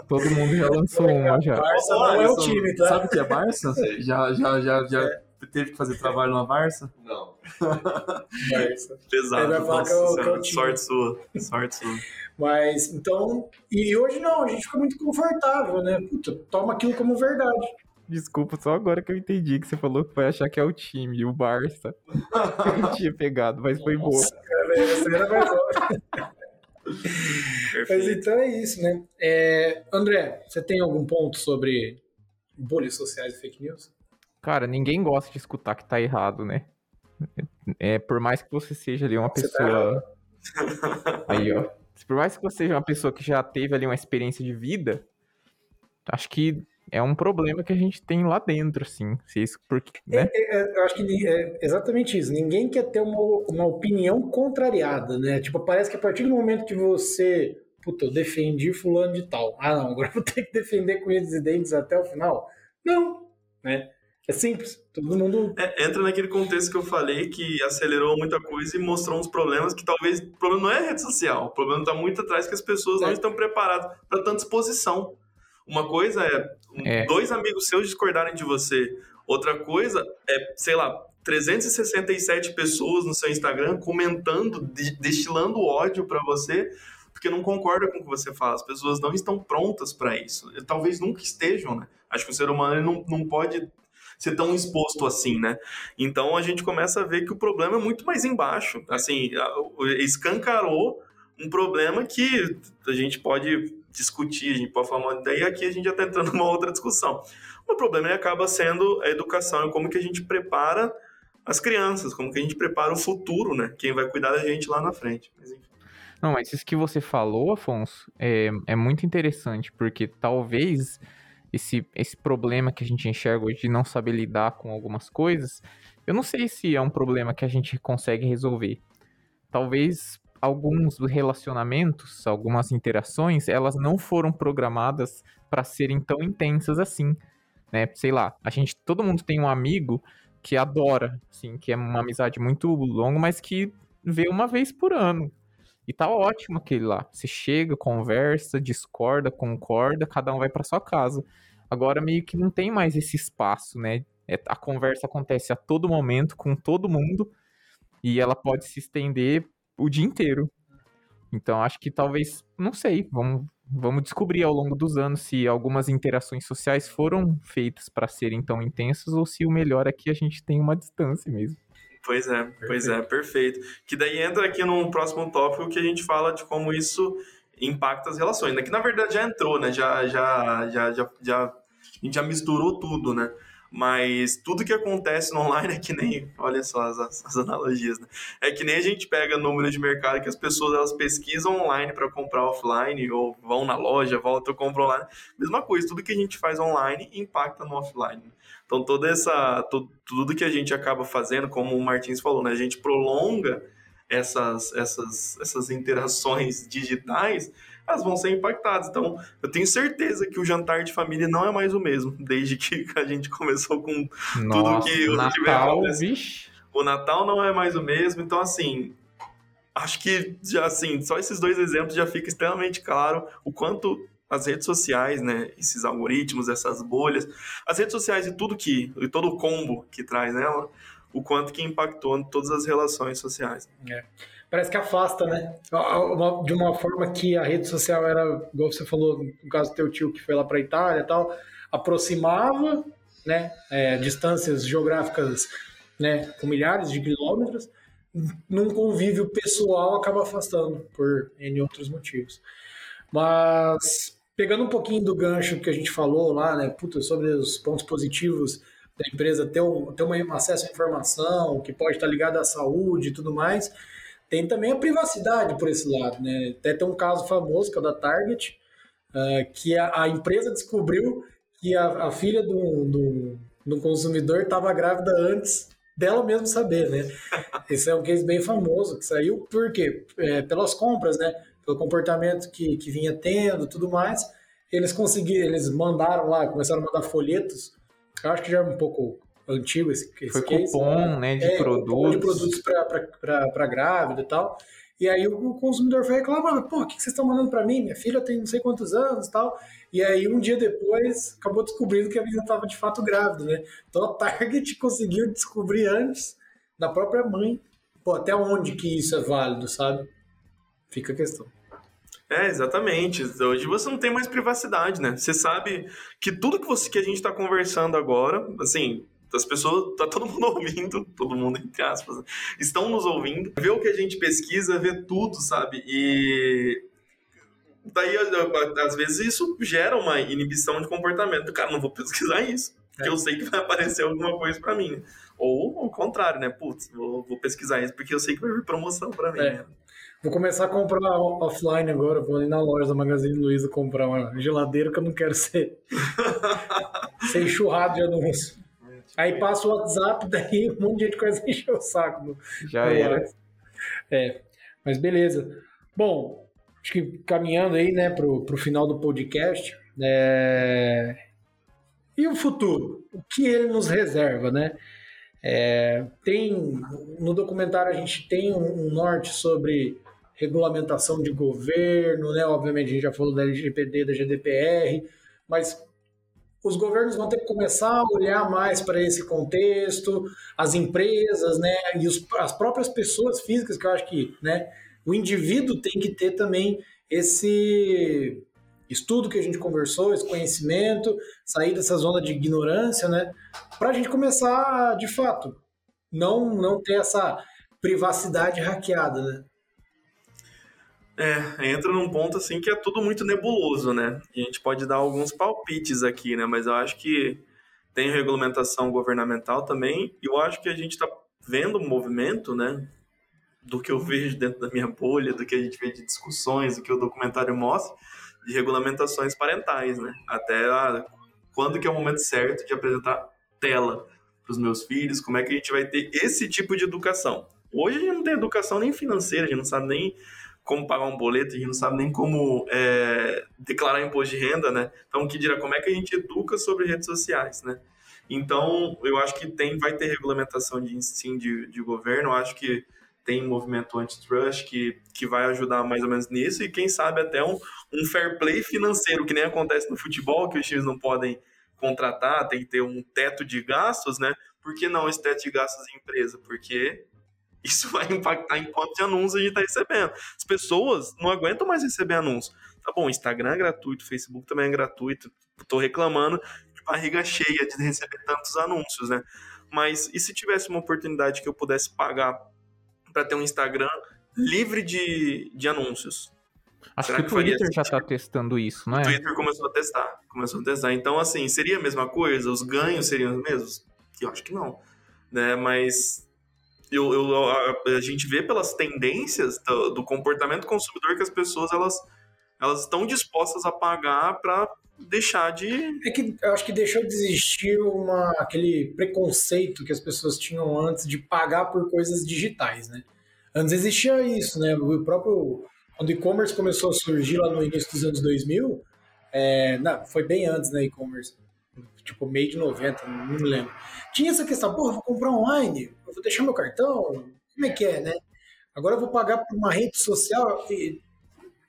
Todo mundo já lançou uma já. Barça não é o time, tá? Sabe o que é Barça? Já, já, já, já é. Teve que fazer trabalho na Barça? Não. Barça. Pesado. Nossa, que é é sorte sua. Sorte sua. Mas, então, e hoje não, a gente fica muito confortável, né? Puta, toma aquilo como verdade. Desculpa, só agora que eu entendi que você falou que vai achar que é o time, o Barça. eu não tinha pegado, mas foi boa. Cara, essa era mais Mas então é isso, né? É, André, você tem algum ponto sobre bolhas sociais e fake news? Cara, ninguém gosta de escutar que tá errado, né? É, por mais que você seja ali uma você tá pessoa. Tá Aí, ó. Por mais que você seja uma pessoa que já teve ali uma experiência de vida, acho que é um problema que a gente tem lá dentro, assim. Se isso porque, né? É, é, eu acho que é exatamente isso. Ninguém quer ter uma, uma opinião contrariada, né? Tipo, parece que a partir do momento que você. Puta, eu defendi fulano de tal. Ah, não, agora vou ter que defender com eles e dentes até o final. Não, né? É simples, todo mundo. É, entra naquele contexto que eu falei que acelerou muita coisa e mostrou uns problemas que talvez. O problema não é a rede social, o problema está muito atrás que as pessoas é. não estão preparadas para tanta exposição. Uma coisa é, é, dois amigos seus discordarem de você. Outra coisa é, sei lá, 367 pessoas no seu Instagram comentando, destilando ódio para você, porque não concorda com o que você fala. As pessoas não estão prontas para isso. Talvez nunca estejam, né? Acho que o ser humano não, não pode ser tão exposto assim, né? Então a gente começa a ver que o problema é muito mais embaixo. Assim, escancarou um problema que a gente pode discutir, a gente pode falar e aqui a gente já está entrando numa outra discussão. O problema acaba sendo a educação e como que a gente prepara as crianças, como que a gente prepara o futuro, né? Quem vai cuidar da gente lá na frente. Mas, Não, mas isso que você falou, Afonso, é, é muito interessante, porque talvez esse, esse problema que a gente enxerga hoje de não saber lidar com algumas coisas, eu não sei se é um problema que a gente consegue resolver. Talvez alguns relacionamentos, algumas interações, elas não foram programadas para serem tão intensas assim, né? Sei lá, a gente, todo mundo tem um amigo que adora, assim, que é uma amizade muito longa, mas que vê uma vez por ano. E tá ótimo aquele lá. Você chega, conversa, discorda, concorda, cada um vai para sua casa. Agora meio que não tem mais esse espaço, né? É, a conversa acontece a todo momento com todo mundo e ela pode se estender o dia inteiro. Então acho que talvez, não sei, vamos, vamos descobrir ao longo dos anos se algumas interações sociais foram feitas para serem tão intensas ou se o melhor é que a gente tem uma distância mesmo. Pois é, perfeito. pois é, perfeito. Que daí entra aqui no próximo tópico que a gente fala de como isso impacta as relações, né? Que na verdade já entrou, né? Já, já, já, já, já, a gente já misturou tudo, né? Mas tudo que acontece no online é que nem, olha só as, as analogias, né? É que nem a gente pega número de mercado que as pessoas elas pesquisam online para comprar offline ou vão na loja, voltam, compram online. Mesma coisa, tudo que a gente faz online impacta no offline. Então toda essa tudo, tudo que a gente acaba fazendo, como o Martins falou, né? A gente prolonga essas essas essas interações digitais elas vão ser impactadas. Então, eu tenho certeza que o jantar de família não é mais o mesmo, desde que a gente começou com Nossa, tudo que o Natal, vixe. O Natal não é mais o mesmo, então assim, acho que já assim, só esses dois exemplos já fica extremamente claro o quanto as redes sociais, né, esses algoritmos, essas bolhas, as redes sociais e tudo que, e todo o combo que traz nela, o quanto que impactou em todas as relações sociais. É parece que afasta, né? De uma forma que a rede social era, igual você falou, no caso do teu tio que foi lá para a Itália e tal, aproximava, né? É, distâncias geográficas, né? Com milhares de quilômetros, num convívio pessoal acaba afastando por N outros motivos. Mas pegando um pouquinho do gancho que a gente falou lá, né? Puta, sobre os pontos positivos da empresa ter um, ter um acesso à informação que pode estar ligado à saúde e tudo mais tem também a privacidade por esse lado, né? Até tem um caso famoso que é o da Target, uh, que a, a, empresa descobriu que a, a filha do, do, do consumidor estava grávida antes dela mesmo saber, né? Esse é um case bem famoso que saiu por quê? É, pelas compras, né? Pelo comportamento que, que vinha tendo, tudo mais. Eles conseguiram, eles mandaram lá, começaram a mandar folhetos. Eu acho que já é um pouco antigo esse, esse Foi case, cupom, né, de é, produtos. de produtos para grávida e tal. E aí o consumidor foi reclamar, pô, o que vocês estão mandando para mim? Minha filha tem não sei quantos anos e tal. E aí um dia depois acabou descobrindo que a menina estava de fato grávida, né? Então a Target conseguiu descobrir antes da própria mãe. Pô, até onde que isso é válido, sabe? Fica a questão. É, exatamente. Hoje você não tem mais privacidade, né? Você sabe que tudo que, você, que a gente está conversando agora, assim, as pessoas, tá todo mundo ouvindo, todo mundo entre aspas, estão nos ouvindo, vê o que a gente pesquisa, vê tudo, sabe? E daí, às vezes, isso gera uma inibição de comportamento. Cara, não vou pesquisar isso, porque é. eu sei que vai aparecer alguma coisa para mim. Ou o contrário, né? Putz, vou, vou, pesquisar isso porque eu sei que vai vir promoção para mim. É. Vou começar a comprar offline agora, vou ir na loja da Magazine Luiza comprar uma geladeira que eu não quero ser, ser enxurrado de anúncio. Aí passa o WhatsApp, daí um monte de gente começa a encher o saco. Já era. É, mas beleza. Bom, acho que caminhando aí, né, pro, pro final do podcast, é... e o futuro? O que ele nos reserva, né? É, tem no documentário a gente tem um, um, norte sobre regulamentação de governo, né? Obviamente a gente já falou da LGPD, da GDPR, mas os governos vão ter que começar a olhar mais para esse contexto, as empresas, né, e os, as próprias pessoas físicas, que eu acho que, né, o indivíduo tem que ter também esse estudo que a gente conversou, esse conhecimento, sair dessa zona de ignorância, né, para a gente começar, de fato, não não ter essa privacidade hackeada, né? É, entra num ponto assim que é tudo muito nebuloso, né? A gente pode dar alguns palpites aqui, né? Mas eu acho que tem regulamentação governamental também, e eu acho que a gente está vendo um movimento, né? Do que eu vejo dentro da minha bolha, do que a gente vê de discussões, do que o documentário mostra, de regulamentações parentais, né? Até a, quando que é o momento certo de apresentar tela para os meus filhos, como é que a gente vai ter esse tipo de educação. Hoje a gente não tem educação nem financeira, a gente não sabe nem como pagar um boleto, a gente não sabe nem como é, declarar imposto de renda, né? Então, que dirá, como é que a gente educa sobre redes sociais, né? Então, eu acho que tem, vai ter regulamentação de, sim, de, de governo, eu acho que tem movimento antitrust que, que vai ajudar mais ou menos nisso, e quem sabe até um, um fair play financeiro, que nem acontece no futebol, que os times não podem contratar, tem que ter um teto de gastos, né? Por que não esse teto de gastos em empresa? Porque isso vai impactar em quanto de anúncios a gente está recebendo. As pessoas não aguentam mais receber anúncios. Tá bom, Instagram é gratuito, Facebook também é gratuito. Estou reclamando de barriga cheia de receber tantos anúncios, né? Mas e se tivesse uma oportunidade que eu pudesse pagar para ter um Instagram livre de, de anúncios? Acho Será que, o Twitter já está testando isso, não é? O Twitter começou a testar, começou a testar. Então, assim, seria a mesma coisa? Os ganhos seriam os mesmos? Eu acho que não, né? Mas eu, eu a, a, gente vê pelas tendências do, do, comportamento consumidor que as pessoas elas, elas estão dispostas a pagar para deixar de. É que eu acho que deixou de existir uma, aquele preconceito que as pessoas tinham antes de pagar por coisas digitais, né? Antes existia isso, né? O próprio. Quando o e-commerce começou a surgir lá no início dos anos 2000, é, não, foi bem antes, né, e-commerce tipo meio de 90, não me lembro. Tinha essa questão, porra, vou comprar online, vou deixar meu cartão, como é que é, né? Agora eu vou pagar por uma rede social e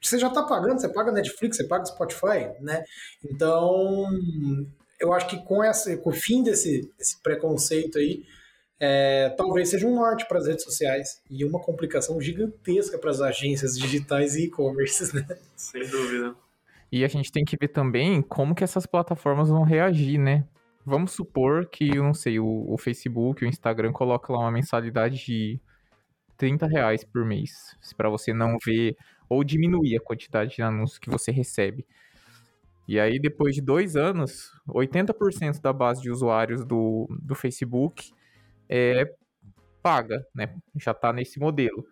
você já está pagando, você paga Netflix, você paga Spotify, né? Então, eu acho que com, essa, com o fim desse, desse preconceito aí, é, talvez seja um norte para as redes sociais e uma complicação gigantesca para as agências digitais e e-commerce, né? Sem dúvida. E a gente tem que ver também como que essas plataformas vão reagir, né? Vamos supor que, eu não sei, o, o Facebook, o Instagram coloca lá uma mensalidade de 30 reais por mês, para você não ver ou diminuir a quantidade de anúncios que você recebe. E aí, depois de dois anos, 80% da base de usuários do, do Facebook é paga, né? Já está nesse modelo.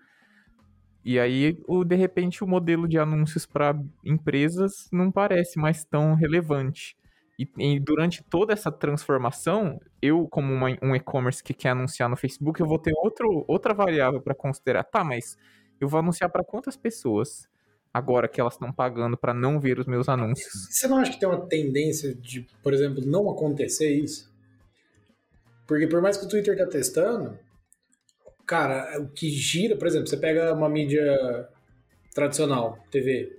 E aí, o, de repente, o modelo de anúncios para empresas não parece mais tão relevante. E, e, durante toda essa transformação, eu, como uma, um e-commerce que quer anunciar no Facebook, eu vou ter outro, outra variável para considerar. Tá, mas eu vou anunciar para quantas pessoas agora que elas estão pagando para não ver os meus anúncios? Você não acha que tem uma tendência de, por exemplo, não acontecer isso? Porque por mais que o Twitter tá testando, cara, o que gira, por exemplo, você pega uma mídia tradicional, TV,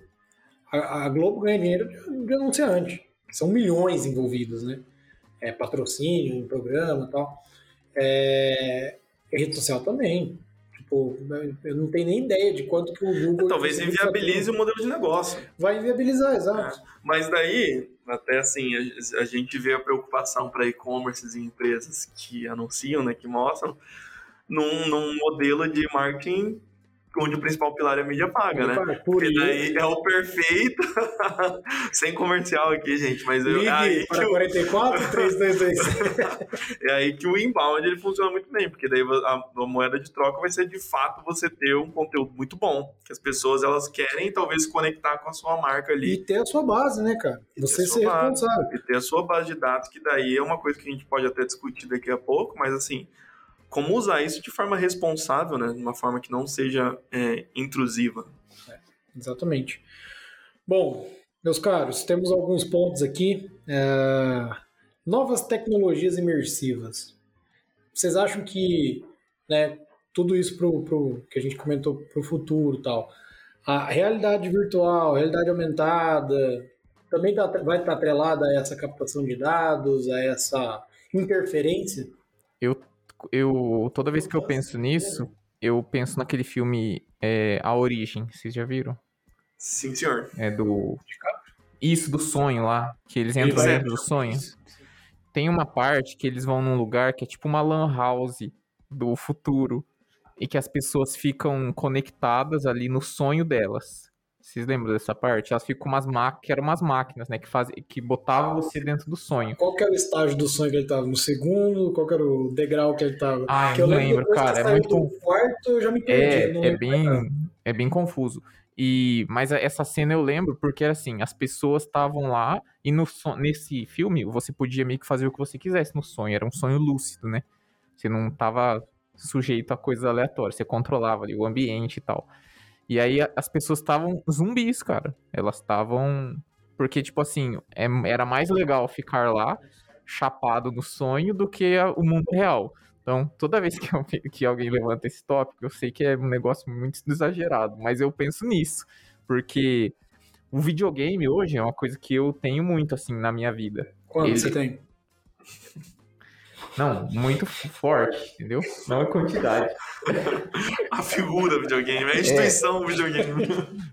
a, a Globo ganha dinheiro de, anunciante. São milhões envolvidos, né? É, patrocínio, programa e tal. É, rede social também. Tipo, eu não tenho nem ideia de quanto que o Google... Talvez inviabilize o modelo de negócio. Vai inviabilizar, exato. É. Mas daí, até assim, a, a gente vê a preocupação para e-commerces e empresas que anunciam, né, que mostram, num, num modelo de marketing onde o principal pilar é a mídia paga, né? Paga, Porque daí é o perfeito, sem comercial aqui, gente, mas eu, Ligue aí para que 44 322. é aí que o inbound ele funciona muito bem, porque daí a, a, moeda de troca vai ser de fato você ter um conteúdo muito bom, que as pessoas elas querem talvez conectar com a sua marca ali. E ter a sua base, né, cara? Você ser responsável. E ter a sua base de dados, que daí é uma coisa que a gente pode até discutir daqui a pouco, mas assim, como usar isso de forma responsável, né? De uma forma que não seja é, intrusiva. É, exatamente. Bom, meus caros, temos alguns pontos aqui. É... Novas tecnologias imersivas. Vocês acham que né, tudo isso pro, pro, que a gente comentou para o futuro tal, a realidade virtual, a realidade aumentada, também tá, vai estar atrelada a essa captação de dados, a essa interferência? Eu eu toda vez que eu penso nisso, eu penso naquele filme é, A Origem. Vocês já viram? Sim, senhor. É do. Isso, do sonho lá. Que eles entram dentro do sonho. Tem uma parte que eles vão num lugar que é tipo uma lan house do futuro. E que as pessoas ficam conectadas ali no sonho delas. Vocês lembram dessa parte? Elas ficam umas máquinas, que eram umas máquinas, né? Que, faz, que botavam você dentro do sonho. Qual que era o estágio do sonho que ele tava? No segundo? Qual que era o degrau que ele tava? Ah, eu não lembro, cara. É muito. Do quarto, eu já me perdi. É, é bem, é bem confuso. E, mas essa cena eu lembro porque assim, as pessoas estavam lá e no nesse filme você podia meio que fazer o que você quisesse no sonho, era um sonho lúcido, né? Você não estava sujeito a coisas aleatórias, você controlava ali o ambiente e tal. E aí as pessoas estavam zumbis, cara. Elas estavam. Porque, tipo assim, é, era mais legal ficar lá, chapado no sonho, do que o mundo real. Então, toda vez que, eu, que alguém levanta esse tópico, eu sei que é um negócio muito exagerado, mas eu penso nisso. Porque o videogame hoje é uma coisa que eu tenho muito, assim, na minha vida. Quanto Ele... você tem? Não, muito forte, entendeu? Não é quantidade. A figura do videogame, a instituição é. videogame.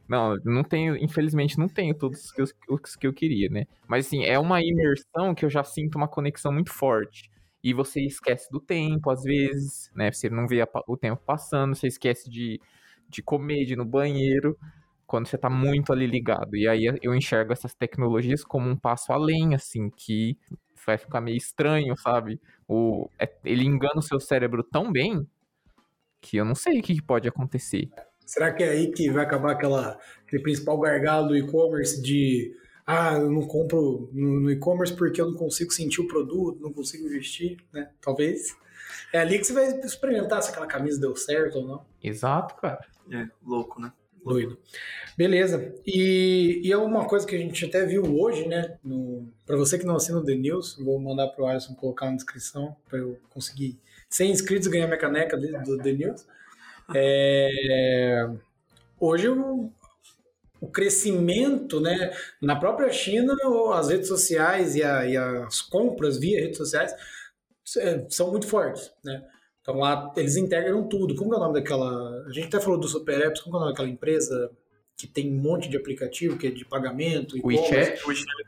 Não, não tenho, infelizmente não tenho todos os que, eu, os que eu queria, né? Mas assim, é uma imersão que eu já sinto uma conexão muito forte. E você esquece do tempo, às vezes, né? Você não vê o tempo passando, você esquece de, de comer, de ir no banheiro, quando você tá muito ali ligado. E aí eu enxergo essas tecnologias como um passo além, assim, que vai ficar meio estranho, sabe? O, é, ele engana o seu cérebro tão bem que eu não sei o que pode acontecer. Será que é aí que vai acabar aquela, aquele principal gargalo do e-commerce de ah, eu não compro no, no e-commerce porque eu não consigo sentir o produto, não consigo vestir, né? Talvez. É ali que você vai experimentar se aquela camisa deu certo ou não. Exato, cara. É, louco, né? Doido. Beleza. E, e é uma coisa que a gente até viu hoje, né? Para você que não assina o The News, vou mandar para o Alisson colocar na descrição para eu conseguir 100 inscritos ganhar minha caneca do The News. É, hoje o, o crescimento, né? Na própria China, as redes sociais e, a, e as compras via redes sociais é, são muito fortes, né? Então lá eles integram tudo. Como é o nome daquela. A gente até falou do Super Apps, como é o nome daquela empresa que tem um monte de aplicativo, que é de pagamento, e WeChat.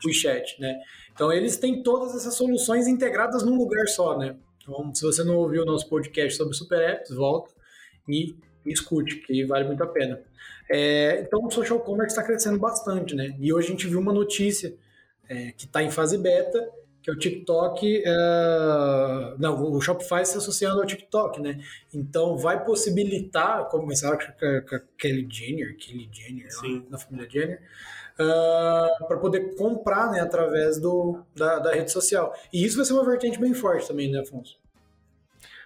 WeChat, né? Então eles têm todas essas soluções integradas num lugar só, né? Então, se você não ouviu o nosso podcast sobre Super Apps, volta e, e escute, que vale muito a pena. É, então o social commerce está crescendo bastante, né? E hoje a gente viu uma notícia é, que está em fase beta, que o TikTok, é... não, o Shopify se associando ao TikTok, né? Então vai possibilitar, começaram com a Kelly Jenner, Kelly Jenner, Sim. na família Jenner, uh, ah, para poder comprar, né, através do, da, da rede social. E isso vai ser uma vertente bem forte também, né, Afonso?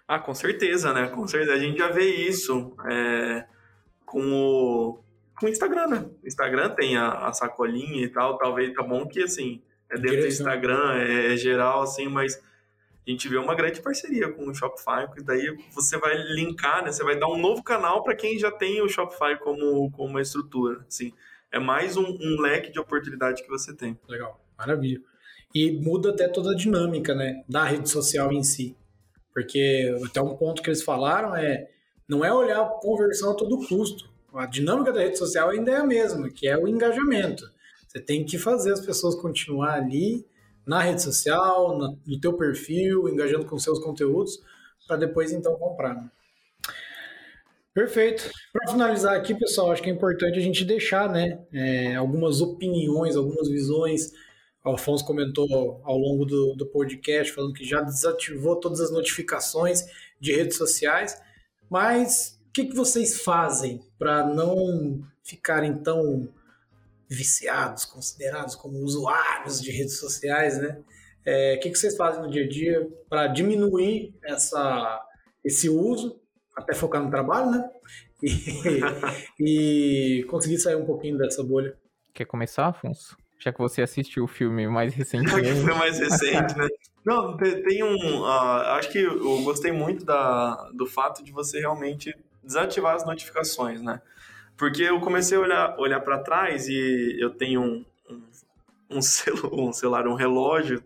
Ah, com certeza, né? Com certeza. A gente já vê isso é, com o com o Instagram, né? O Instagram tem a, a, sacolinha e tal, talvez tá bom que assim, é dentro do Instagram, é, é, geral, assim, mas a gente vê uma grande parceria com o Shopify, porque daí você vai linkar, né? Você vai dar um novo canal para quem já tem o Shopify como, como uma estrutura, assim. É mais um, um leque de oportunidade que você tem. Legal, maravilha. E muda até toda a dinâmica, né, da rede social em si. Porque até um ponto que eles falaram é não é olhar a conversão a todo custo. A dinâmica da rede social ainda é a mesma, que é o engajamento. Você tem que fazer as pessoas continuar ali na rede social, no teu perfil, engajando com seus conteúdos, para depois então comprar. Né? Perfeito. Para finalizar aqui, pessoal, acho que é importante a gente deixar né, é, algumas opiniões, algumas visões. O Alfonso comentou ao longo do, do podcast, falando que já desativou todas as notificações de redes sociais, mas o que, que vocês fazem para não ficarem tão viciados, considerados como usuários de redes sociais, né? É, o que, que vocês fazem no dia a dia para diminuir essa, esse uso, até focar no trabalho, né? E, e conseguir sair um pouquinho dessa bolha. Quer começar, Afonso? Já que você assistiu o filme mais recentemente. foi mais recente, né? Não, tem um. Uh, acho que eu gostei muito da, do fato de você realmente desativar as notificações, né? Porque eu comecei a olhar, olhar para trás e eu tenho um, um, um, celu, um celular, um relógio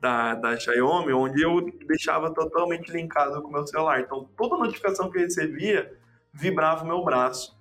da, da Xiaomi, onde eu deixava totalmente linkado com o meu celular. Então, toda notificação que eu recebia vibrava o meu braço.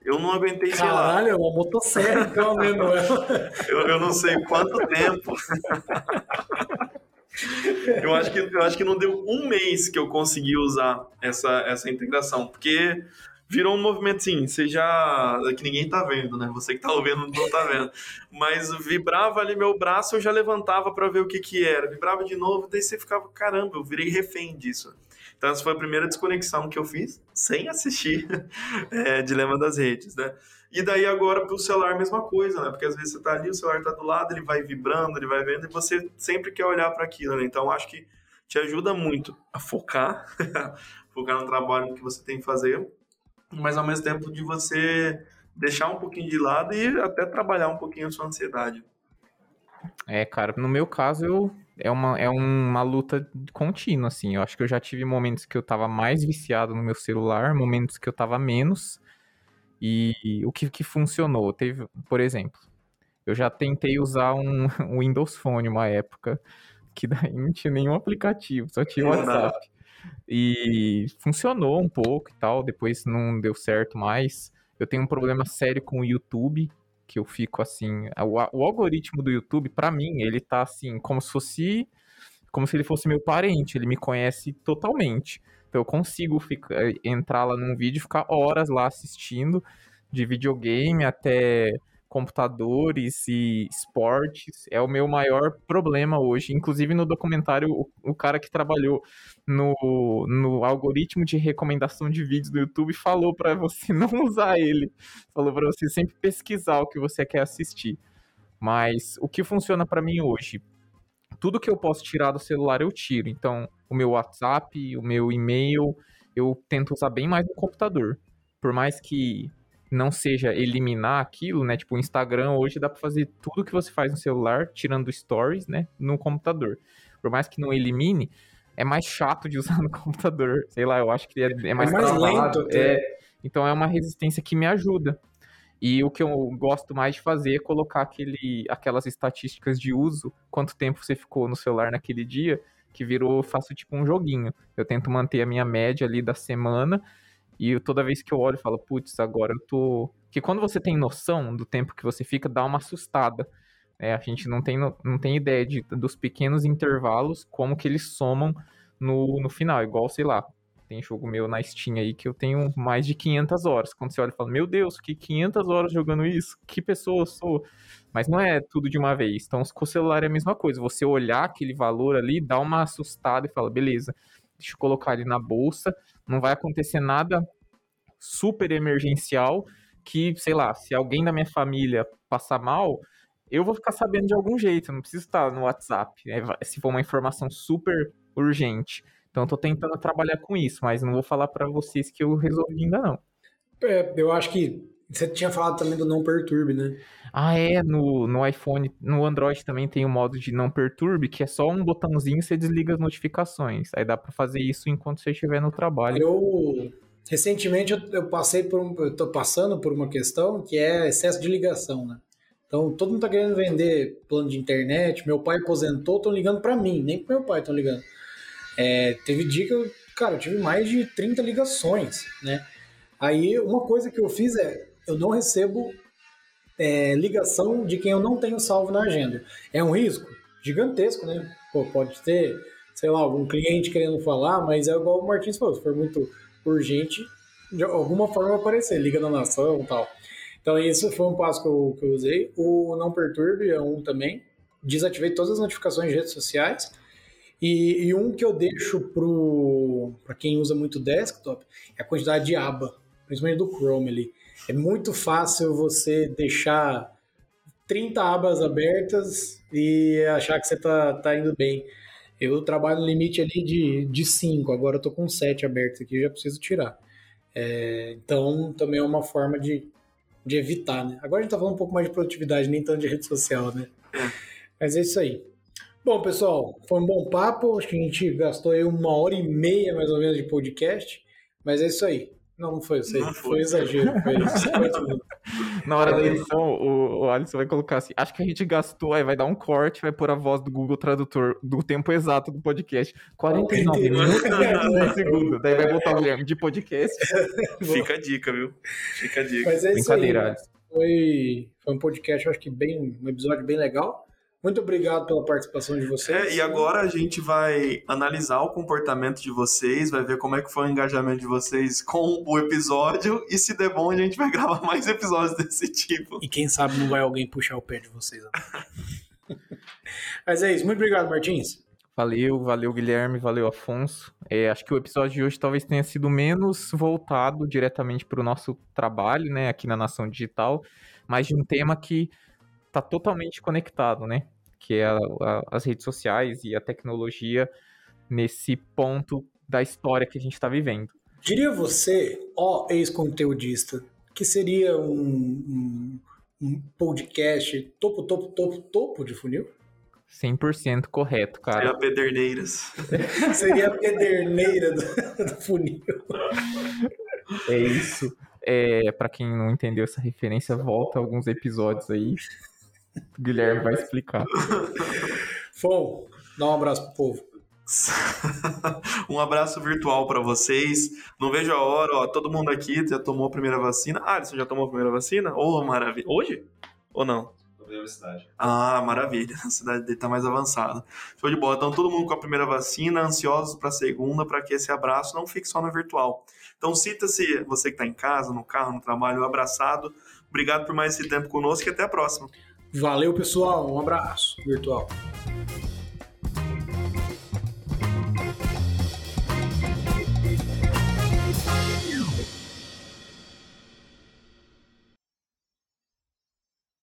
Eu não aguentei, sei lá. Caralho, é uma motosserra, então, né, eu, eu não sei quanto tempo. eu, acho que, eu acho que não deu um mês que eu consegui usar essa, essa integração, porque virou um movimento você já. que ninguém tá vendo, né? Você que tá ouvindo não tá vendo. Mas vibrava ali meu braço, eu já levantava para ver o que que era. Vibrava de novo, daí você ficava, caramba, eu virei refém disso. Então essa foi a primeira desconexão que eu fiz, sem assistir é, Dilema das Redes, né? E daí agora para o celular mesma coisa, né? Porque às vezes você tá ali, o celular tá do lado, ele vai vibrando, ele vai vendo, e você sempre quer olhar para aquilo, né? Então acho que te ajuda muito a focar, focar no trabalho que você tem que fazer mas ao mesmo tempo de você deixar um pouquinho de lado e até trabalhar um pouquinho a sua ansiedade. É, cara, no meu caso eu é uma, é uma luta contínua, assim. Eu acho que eu já tive momentos que eu tava mais viciado no meu celular, momentos que eu tava menos. E o que, que funcionou? Teve, por exemplo, eu já tentei usar um, um Windows Phone uma época, que daí não tinha nenhum aplicativo, só tinha WhatsApp. E funcionou um pouco e tal, depois não deu certo mais. Eu tenho um problema sério com o YouTube, que eu fico assim, o, o algoritmo do YouTube para mim, ele tá assim, como se fosse como se ele fosse meu parente, ele me conhece totalmente. Então eu consigo ficar, entrar lá num vídeo ficar horas lá assistindo, de videogame até computadores e esportes é o meu maior problema hoje. Inclusive no documentário, o, o, cara que trabalhou no, no algoritmo de recomendação de vídeos do YouTube falou para você não usar ele. Falou para você sempre pesquisar o que você quer assistir. Mas o que funciona para mim hoje? Tudo que eu posso tirar do celular eu tiro. Então, o meu WhatsApp, o meu e-mail, eu tento usar bem mais no computador. Por mais que não seja eliminar aquilo, né? Tipo, o Instagram hoje dá para fazer tudo que você faz no celular, tirando stories, né? No computador. Por mais que não elimine, é mais chato de usar no computador. Sei lá, eu acho que é, é mais, é mais lento. É, então é uma resistência que me ajuda. E o que eu gosto mais de fazer é colocar aquele, aquelas estatísticas de uso, quanto tempo você ficou no celular naquele dia, que virou, faço tipo um joguinho. Eu tento manter a minha média ali da semana e toda vez que eu olho, eu falo, putz, agora eu tô. Que quando você tem noção do tempo que você fica, dá uma assustada. É, a gente não tem, não tem ideia de, dos pequenos intervalos, como que eles somam no, no final. Igual, sei lá, Tem jogo meu na Steam aí que eu tenho mais de 500 horas. Quando você olha e fala, meu Deus, que 500 horas jogando isso? Que pessoa eu sou? Mas não é tudo de uma vez. Então, com o celular é a mesma coisa. Você olhar aquele valor ali, dá uma assustada e fala, beleza, deixa eu colocar ele na bolsa. Não vai acontecer nada super emergencial que, sei lá, se alguém da minha família passar mal, eu vou ficar sabendo de algum jeito. Não preciso estar no WhatsApp. Né? Se for uma informação super urgente. Então, tô tentando trabalhar com isso, mas não vou falar para vocês que eu resolvi ainda não. É, eu acho que você tinha falado também do não perturbe, né? Ah, é, no, no iPhone, no Android também tem o modo de não perturbe, que é só um botãozinho e você desliga as notificações. Aí dá para fazer isso enquanto você estiver no trabalho. Eu recentemente eu, eu passei por um, eu tô passando por uma questão que é excesso de ligação, né? Então, todo mundo tá querendo vender plano de internet. Meu pai aposentou, estão ligando para mim, nem pro meu pai estão ligando. É, teve dia que eu, cara, eu tive mais de 30 ligações, né? Aí, uma coisa que eu fiz é, eu não recebo é, ligação de quem eu não tenho salvo na agenda. É um risco gigantesco, né? Pô, pode ter, sei lá, algum cliente querendo falar, mas é igual o Martins falou, se for muito urgente, de alguma forma aparecer, liga na nação e tal. Então, isso foi um passo que eu, que eu usei. O Não Perturbe é um também. Desativei todas as notificações de redes sociais e, e um que eu deixo para quem usa muito desktop é a quantidade de aba, principalmente do Chrome ali. É muito fácil você deixar 30 abas abertas e achar que você tá, tá indo bem. Eu trabalho no limite ali de, de 5, agora eu tô com 7 abertos aqui, já preciso tirar. É, então, também é uma forma de, de evitar, né? Agora a gente tá falando um pouco mais de produtividade, nem tanto de rede social, né? Mas é isso aí. Bom, pessoal, foi um bom papo. Acho que a gente gastou aí uma hora e meia, mais ou menos, de podcast. Mas é isso aí. Não, não foi isso aí. Não foi. foi exagero. Foi Na hora da edição, o, o Alisson vai colocar assim: acho que a gente gastou, aí vai dar um corte, vai pôr a voz do Google Tradutor do tempo exato do podcast. 49 minutos e segundos. Daí vai botar o Guilherme de podcast. Fica a dica, viu? Fica a dica. Mas é isso aí. Foi, foi um podcast, eu acho que bem, um episódio bem legal. Muito obrigado pela participação de vocês. É, e agora a gente vai analisar o comportamento de vocês, vai ver como é que foi o engajamento de vocês com o episódio e se der bom a gente vai gravar mais episódios desse tipo. E quem sabe não vai alguém puxar o pé de vocês. Mas é isso. Muito obrigado, Martins. Valeu, valeu Guilherme, valeu Afonso. É, acho que o episódio de hoje talvez tenha sido menos voltado diretamente para o nosso trabalho, né, aqui na Nação Digital, mas de um tema que está totalmente conectado, né? Que é a, a, as redes sociais e a tecnologia nesse ponto da história que a gente está vivendo. Diria você, ó ex-conteudista, que seria um, um, um, podcast topo, topo, topo, topo de funil? 100% correto, cara. Seria Pederneiras. seria a pederneira do, do funil. É isso. É, para quem não entendeu essa referência, volta alguns episódios aí. O Guilherme vai explicar. Fom, dá um abraço pro povo. um abraço virtual para vocês. Não vejo a hora, ó, todo mundo aqui já tomou a primeira vacina. Ah, você já tomou a primeira vacina? Oh, maravilha. Hoje? Ou não? cidade. Ah, maravilha. A cidade dele tá mais avançada. Show de bola. Então, todo mundo com a primeira vacina, ansiosos para a segunda, para que esse abraço não fique só no virtual. Então, cita-se você que está em casa, no carro, no trabalho, abraçado. Obrigado por mais esse tempo conosco e até a próxima. Valeu, pessoal. Um abraço virtual.